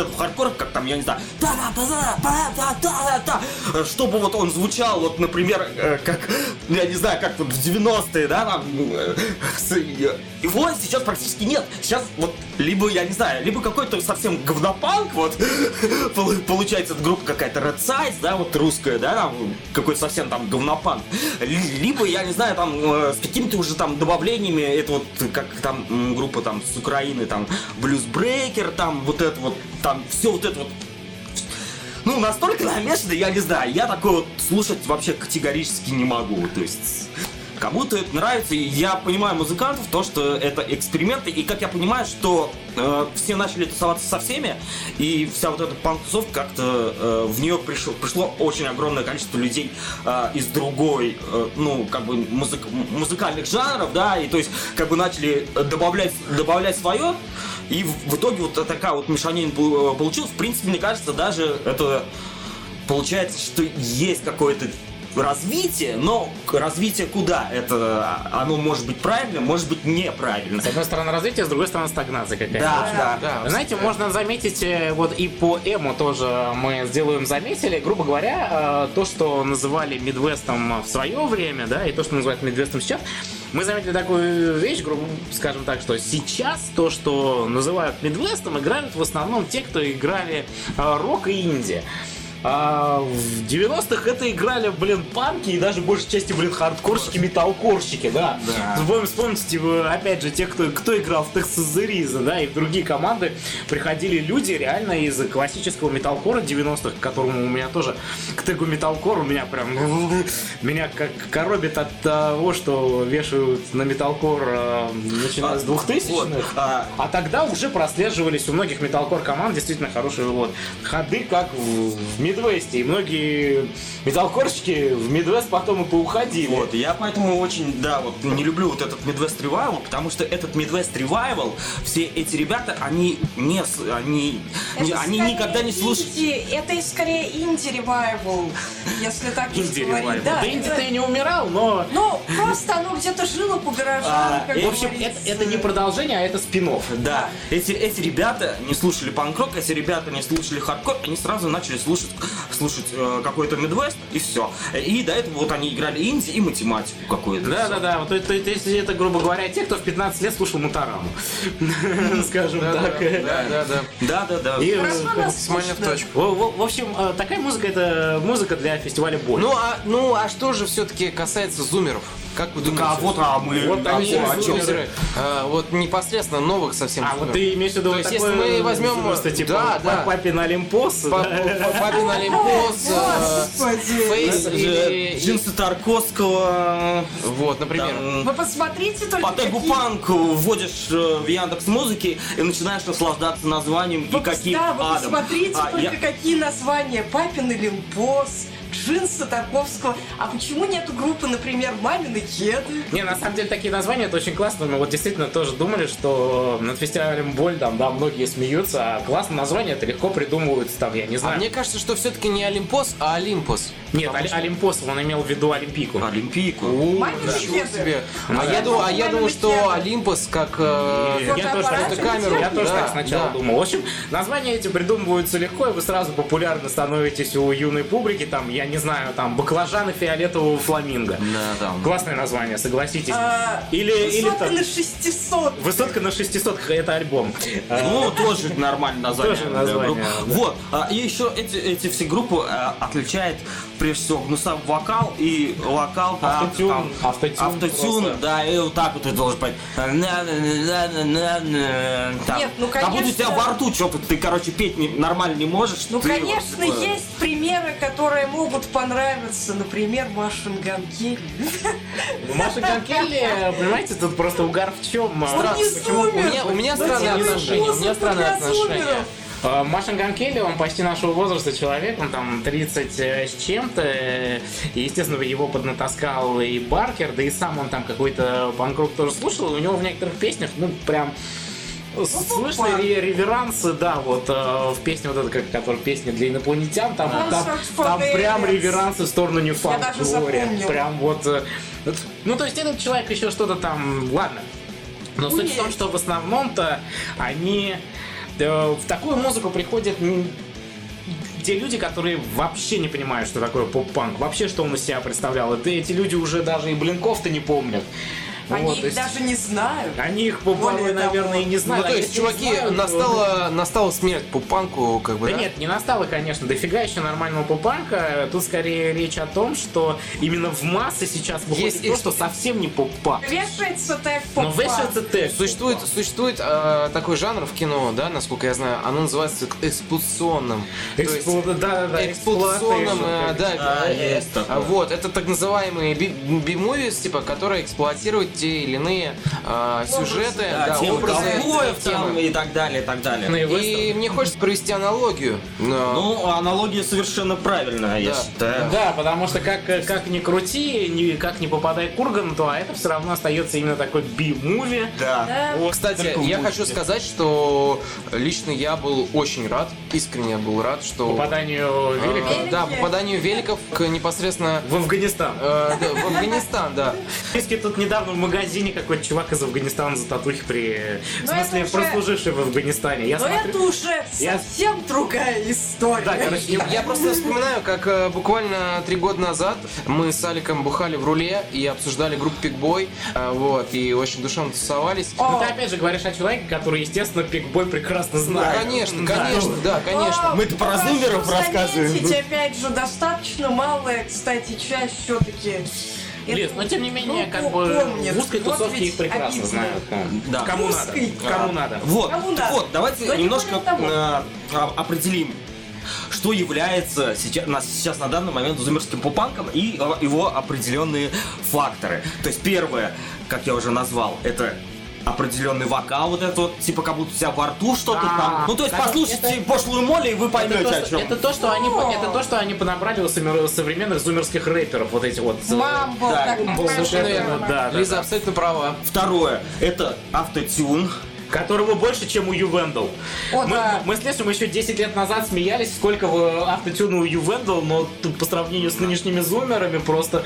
в хардкор, как там, я не знаю, э, чтобы вот он звучал, вот, например, э, как, я не знаю, как вот в 90-е, да, там, э, его сейчас практически нет. Сейчас вот либо, я не знаю, либо какой-то совсем говнопанк, вот, <laughs> получается, группа какая-то Red Size, да, вот русская, да, там, какой-то совсем там говнопанк. Либо, я не знаю, там, с какими-то уже там добавлениями, это вот, как там группа там с Украины, там, Блюзбрейкер, там, вот это вот, там, все вот это вот. Ну, настолько намешано, я не знаю, я такое вот слушать вообще категорически не могу, то есть... Кому-то это нравится, и я понимаю музыкантов, то, что это эксперименты, и как я понимаю, что э, все начали тусоваться со всеми, и вся вот эта панк-тусовка как-то э, в нее пришло, пришло очень огромное количество людей э, из другой, э, ну, как бы музык- музыкальных жанров, да, и то есть как бы начали добавлять, добавлять свое, и в, в итоге вот такая вот мешанина пол- получилась. В принципе, мне кажется, даже это получается, что есть какое-то развитие, но развитие куда? Это оно может быть правильным, может быть неправильным. С одной стороны развитие, с другой стороны стагнация какая-то. Да, да, Да, Вы Знаете, можно заметить, э, вот и по Эму тоже мы сделаем заметили, грубо говоря, э, то, что называли Мидвестом в свое время, да, и то, что называют Мидвестом сейчас, мы заметили такую вещь, грубо скажем так, что сейчас то, что называют Мидвестом, играют в основном те, кто играли э, рок и инди. А в 90-х это играли, блин, панки и даже большей части, блин, хардкорщики, металкорщики, да. Вспом- Вспомните, типа, опять же, те, кто, кто играл в Texas Reason, да, и в другие команды приходили люди реально из классического металкора 90-х, к которому у меня тоже к тегу металкор у меня прям <laughs> меня как коробит от того, что вешают на металкор э, начиная с 2000-х. Вот, а- А тогда уже прослеживались у многих металкор команд действительно хорошие вот ходы, как в, в Мидвесте. И многие металкорщики в Мидвест потом и поуходили. Вот, я поэтому очень, да, вот не люблю вот этот Midwest Revival, потому что этот Midwest Revival, все эти ребята, они не, с- они, не- они никогда не слушают. Это и скорее инди-ревайвал, если так говорить. ревайвал. Да, Да, инди-то и не умирал, но... Ну, просто оно где-то жило по гаражам, А, как и, В общем, это, это не продолжение, а это спин Да, эти, эти ребята не слушали панк-рок, эти ребята не слушали хардкор, они сразу начали слушать слушать э, какой-то Midwest, и все. И до этого вот они играли инди и математику какую-то. Да, да, да. Вот это, это, если это, грубо говоря, те, кто в 15 лет слушал Мутараму. <laughs> Скажем так. Да, да, да. Да, да, да. И, э, Максимально в точку. в, общем, э, такая музыка это музыка для фестиваля боль. Ну а, ну, а что же все-таки касается зумеров? Как вы думаете? А вот, а мы... Вот они чё? Зумеры, а, вот непосредственно новых совсем а вот ты имеешь в виду То есть, такое, если мы возьмем- просто типа Да, да. папин Олимпос? Па- Папин Олимпос, э. Фейс или... Джинсы Тарковского, Вот, например. Вы посмотрите только по тегу панк вводишь э, в Яндекс Музыки и начинаешь наслаждаться названием и каким да, вы посмотрите А, только какие названия. Папин Олимпос, джинсы Тарковского. А почему нету группы, например, Мамины кеды? Не, на самом деле такие названия это очень классно. Мы вот действительно тоже думали, что над фестивалем боль там, да, многие смеются, а классные названия это легко придумываются там, я не А знаю. мне кажется, что все-таки не Олимпос, а Олимпос. Нет, Оли- Олимпос, он имел в виду Олимпику. Олимпийку. Мамины Ничего кеды. себе. А да. я думал, а я думал, что кеды. Олимпос как... э, Я тоже, камеру. я тоже Да, так сначала да. думал. В общем, названия эти придумываются легко, и вы сразу популярны становитесь у юной публики. Там, я не знаю, там, баклажаны фиолетового фламинго. Да, да. Классное название, согласитесь. А, Или, или Высотка там, на 600. Высотка на 600, это альбом. Ну, тоже нормальное название. Тоже название. Вот. а, И еще эти, эти все группы а, отличает прежде всего гнусав вокал и вокал там, Автотюн, там, автотюн да, и вот так вот ты должен. Там. Нет, ну, Как будто у тебя конечно. во рту что-то, ты, короче, петь не- нормально не можешь. Ну, конечно, есть примеры, которые могут понравиться. Например, Машин Ганкель. Ну, Маша Ганкелли, понимаете, тут просто угар в чем? Почему? У меня, у меня странные типа, отношения. У меня странные отношения. А, Машин Ганкелли, он почти нашего возраста человек, он там 30 с чем-то, э, и, естественно, его поднатаскал и Баркер, да и сам он там какой-то панкрук тоже слушал, и у него в некоторых песнях, ну, прям слышно ре- реверансы, да, вот э, в песне вот как- которая песня для инопланетян, там, там, там прям реверансы в сторону Glory. запомнила. Прям вот, э, вот, ну, то есть этот человек еще что-то там, ладно, но суть в том, что в основном-то они э, в такую музыку приходят те люди, которые вообще не понимают, что такое поп-панк, вообще что он из себя представлял. Это эти люди уже даже и блинков-то не помнят. Они Вот, то их есть даже не знают. Они их, порой, того, наверное, и не Ну, знают. то А есть, чуваки, знают, то- настала, настала смерть по панку, как бы, Да да? нет, не настало, конечно. Дофига еще нормального поп-панка. Тут скорее речь о том, что именно в массы сейчас выходит Есть то, что совсем не поп-панк. Вешается тег Но поп вешается тег. Существует, существует э, такой жанр в кино, да, насколько я знаю, оно называется эксплуационным. То есть, Эксплу- да, да, да, эксплуатационным, э, да, Да, э, есть такое. а, вот, это так называемые би- би-мувис, типа, которые эксплуатируют те или иные э, сюжеты, Да, да, темы образы, ковбоев там и так далее, и так далее. Ну и И мне хочется провести аналогию. но- Ну, аналогия совершенно правильная, я Да. считаю. Да, потому что как, как ни крути, ни, как ни попадай к Урганту, а это все равно остается именно такой би-муви. Да. Да. Вот, Кстати, я хочу сказать, что лично я был очень рад, искренне был рад, что... Попаданию э, великов да, попаданию великов к непосредственно в Афганистан. э, да, в Афганистан, да. Тут недавно в магазине какой-то чувак из Афганистана за татухи при... В Но смысле, уже- прослуживший в Афганистане. Я Но смотрю... это уже Я- совсем другая история. Да, короче, Я, я просто вспоминаю, как э, буквально три года назад мы с Аликом бухали в руле и обсуждали группу Пикбой, э, вот, и очень душевно тусовались. Ну, ты опять же говоришь о человеке, который, естественно, пикбой прекрасно Ну, знает. конечно, Да. конечно, да, конечно. Мы-то про зумеров рассказываем. заметить, опять же, достаточно малая, кстати, часть все-таки. Лиз, но тем не менее, как бы в узкой тусовке их прекрасно знают. Да. Кому надо. Кому надо. Вот, Кому надо? вот, давайте Но не немножко э, а- определим, что является сейчас, на, сейчас на данный момент зумерским попанком и э, его определенные факторы. То есть первое, как я уже назвал, это определенный вокал, вот это вот, типа как будто у тебя во рту что-то А, там. Ну, то есть это- послушайте это- пошлую моли, и вы Это поймете, то, о чем. это то, что они, это то, что они понабрали у современных зумерских рэперов, вот эти вот. э, Мамбл, Да, так совершенно верно, да, да, Лиза да. абсолютно права. Второе, это автотюн. Которого больше, чем у Ювендл. О, мы, да. мы с Лесом еще 10 лет назад смеялись, сколько в автотюна у Ювендл, но по сравнению с нынешними зумерами просто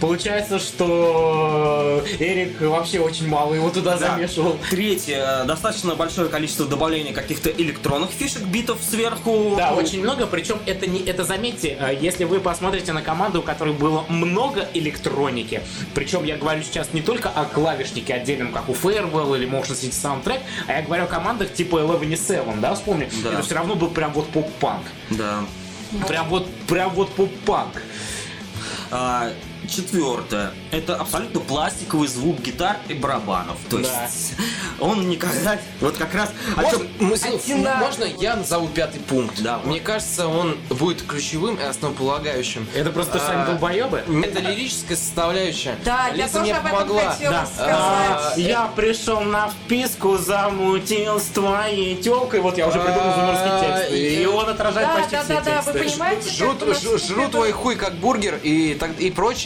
получается, что Эрик вообще очень мало его туда Да. замешивал. Третье. э, Достаточно большое количество добавления каких-то электронных фишек, битов сверху. Да, очень много, причем это не это заметьте, э, если вы посмотрите на команду, у которой было много электроники, причем я говорю сейчас не только о клавишнике отдельном, как у Farewell или Motion City Soundtrack, а я говорю о командах типа Eleven и Seven, да, вспомни, Да. это все равно был прям вот поп-панк. Да. Прям вот, прям вот поп-панк. А, четвертое. Это абсолютно пластиковый звук гитар и барабанов. То есть Да. <laughs> он никогда... Вот как раз... Можно, Одинаково. можно я назову пятый пункт? Да. Мне кажется, он будет ключевым и основополагающим. Это просто сами А, долбоебы. Это лирическая составляющая. Да, я Лиза тоже мне об этом помогла. хотела Да. сказать. А, я пришел на вписку, замутил с твоей телкой. Вот я уже придумал зумерский текст. И он отражает Да, почти да, все да, да, вы тексты. понимаете, жру, твой хуй как бургер и, так,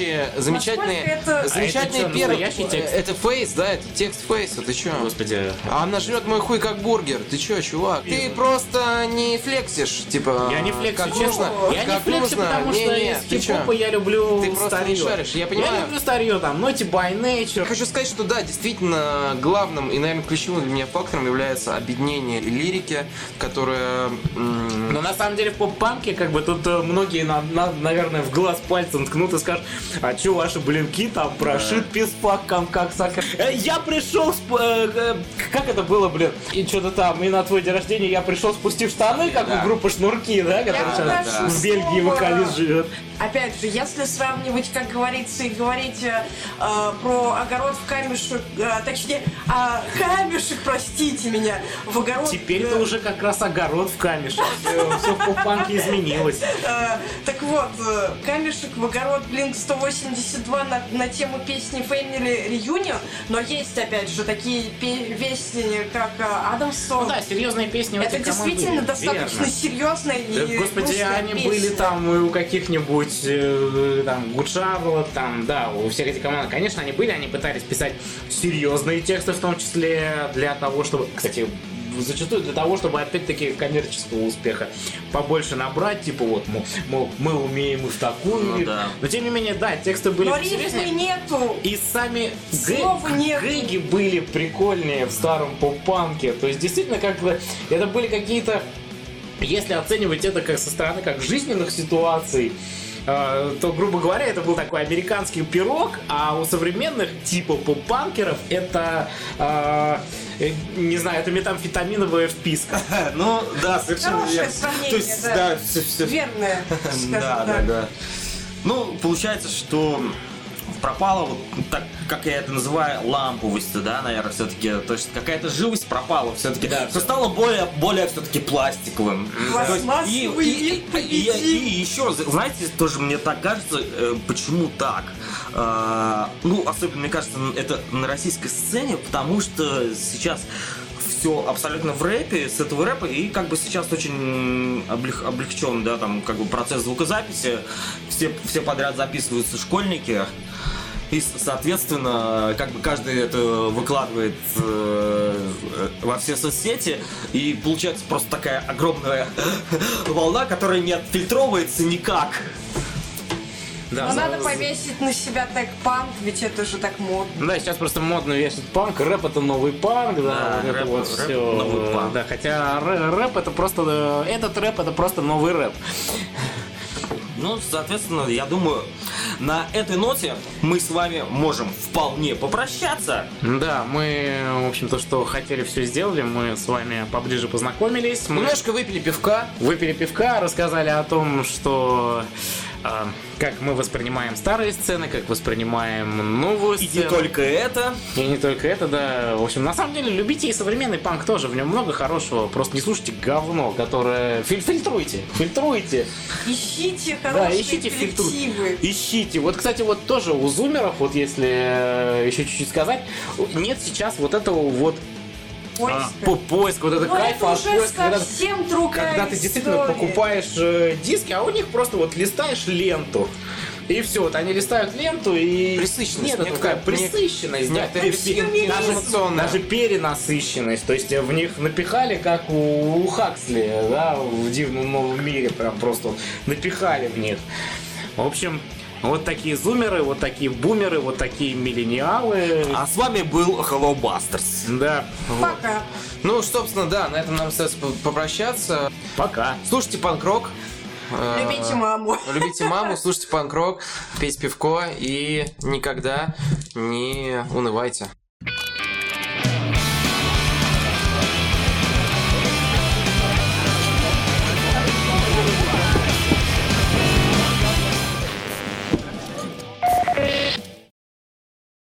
прочие замечательные, это- замечательные А это первые. Это фейс, да, это текст фейса, ты чё? Господи. А она жрет мой хуй как бургер. Ты чё, чувак? Ты просто не флексишь, типа. Я не флексю, как честно. нужно, Я не как флексю, нужно. потому что Не-не, из хип-хопа я люблю Ты просто старье. не шаришь, я понимаю. люблю старье, там, Naughty by Nature. Я хочу сказать, что да, действительно, главным и, наверное, ключевым для меня фактором является объединение лирики, которая... Но на самом деле в поп-панке, как бы, тут э, многие, на- на- наверное, в глаз пальцем ткнут и скажут, а чё ваши блинки там прошит писпаком, как сахар. Э, я пришел, сп- э, э, как это было, блин, и что-то там, и на твой день рождения я пришел спустив штаны, как Да. у группы Шнурки, да, которая сейчас в Бельгии слово. вокалист живет. Опять же, если сравнивать, как говорится, и говорить э, э, про огород в камешек, э, точнее, а, камешек, простите меня, в огород... Теперь э, это уже как раз огород в камешек. <laughs> Все в поп-панке изменилось. Э, так вот, э, камешек в огород Blink 182 на, на тему песни Family Reunion, но есть, опять же, такие пе- песни, как э, Адам Ну да, серьезные песни у Это этих команд действительно достаточно верно. серьезная и Да, господи, грустная они песня. были там и у каких-нибудь э, там Charlotte, там, да, у всех этих команд, конечно, они были, они пытались писать серьезные тексты, в том числе для того, чтобы, кстати, зачастую для того, чтобы опять-таки коммерческого успеха побольше набрать, типа вот, мол, мол, мы умеем и в такую Ну да. Но тем не менее, да, тексты были Но рифмы нету. И сами гэги были прикольнее в старом поп-панке. То есть, действительно, как бы, это были какие-то, если оценивать это как со стороны как жизненных ситуаций, то, грубо говоря, это был такой американский пирог, а у современных типа поп-панкеров это, э, э, не знаю, это метамфетаминовая вписка. <laughs> Ну, да, совершенно верно. То есть, да. да, все, все, Верное, <laughs> Да, да, да. Ну, получается, что пропала, вот так, как я это называю, ламповость, да, наверное, все-таки. То есть какая-то живость пропала все-таки. Да, Все стало более, более все-таки пластиковым. То есть Пластмассовый и, и, вид и- и- и еще раз, знаете, тоже мне так кажется, э, почему так? А, ну, особенно, мне кажется, это на российской сцене, потому что сейчас все абсолютно в рэпе, с этого рэпа, и как бы сейчас очень облег- облегчен, да, там, как бы процесс звукозаписи, все, все подряд записываются школьники, и, соответственно, как бы каждый это выкладывает э, во все соцсети, и получается просто такая огромная <laughs> волна, которая не отфильтровывается никак. Да, Но за- надо повесить на себя тег панк, ведь это же так модно. Да, сейчас просто модно вешать панк, рэп это новый панк, да, Да, вот это рэп- вот рэп все. новый панк. Да, хотя рэ- рэп это просто, э, этот рэп это просто новый рэп. Ну, соответственно, я думаю, на этой ноте мы с вами можем вполне попрощаться. Да, мы, в общем-то, что хотели, все сделали, мы с вами поближе познакомились, мы Немножко выпили пивка. выпили пивка, рассказали о том, что как мы воспринимаем старые сцены, как воспринимаем новую И сцену. не только это. И не только это, да. В общем, на самом деле, любите и современный панк тоже. В нем много хорошего. Просто не слушайте говно, которое... Филь- фильтруйте, фильтруйте. Ищите Да, хорошие ищите фильтру. Ищите. Вот, кстати, вот тоже у зумеров, вот если э, еще чуть-чуть сказать, нет сейчас вот этого вот По поиск, вот это Но кайфа это от уже поиска, когда, когда ты действительно история. покупаешь э, диски, а у них просто вот листаешь ленту. И все, вот они листают ленту и... Пресыщенность Нет, такая пресыщенность, да, пере- информационная. даже, даже перенасыщенность. То есть в них напихали, как у, у Хаксли, да, в Дивном Новом Мире, прям просто вот напихали в них. В общем, вот такие зумеры, вот такие бумеры, вот такие миллениалы. А с вами был Hello Busters. Да, Пока. Ну, собственно, да, на этом нам остается по- попрощаться. пока. Слушайте панк-рок. Э, Любите маму. Любите маму, слушайте панк-рок, пейте пивко и никогда не унывайте.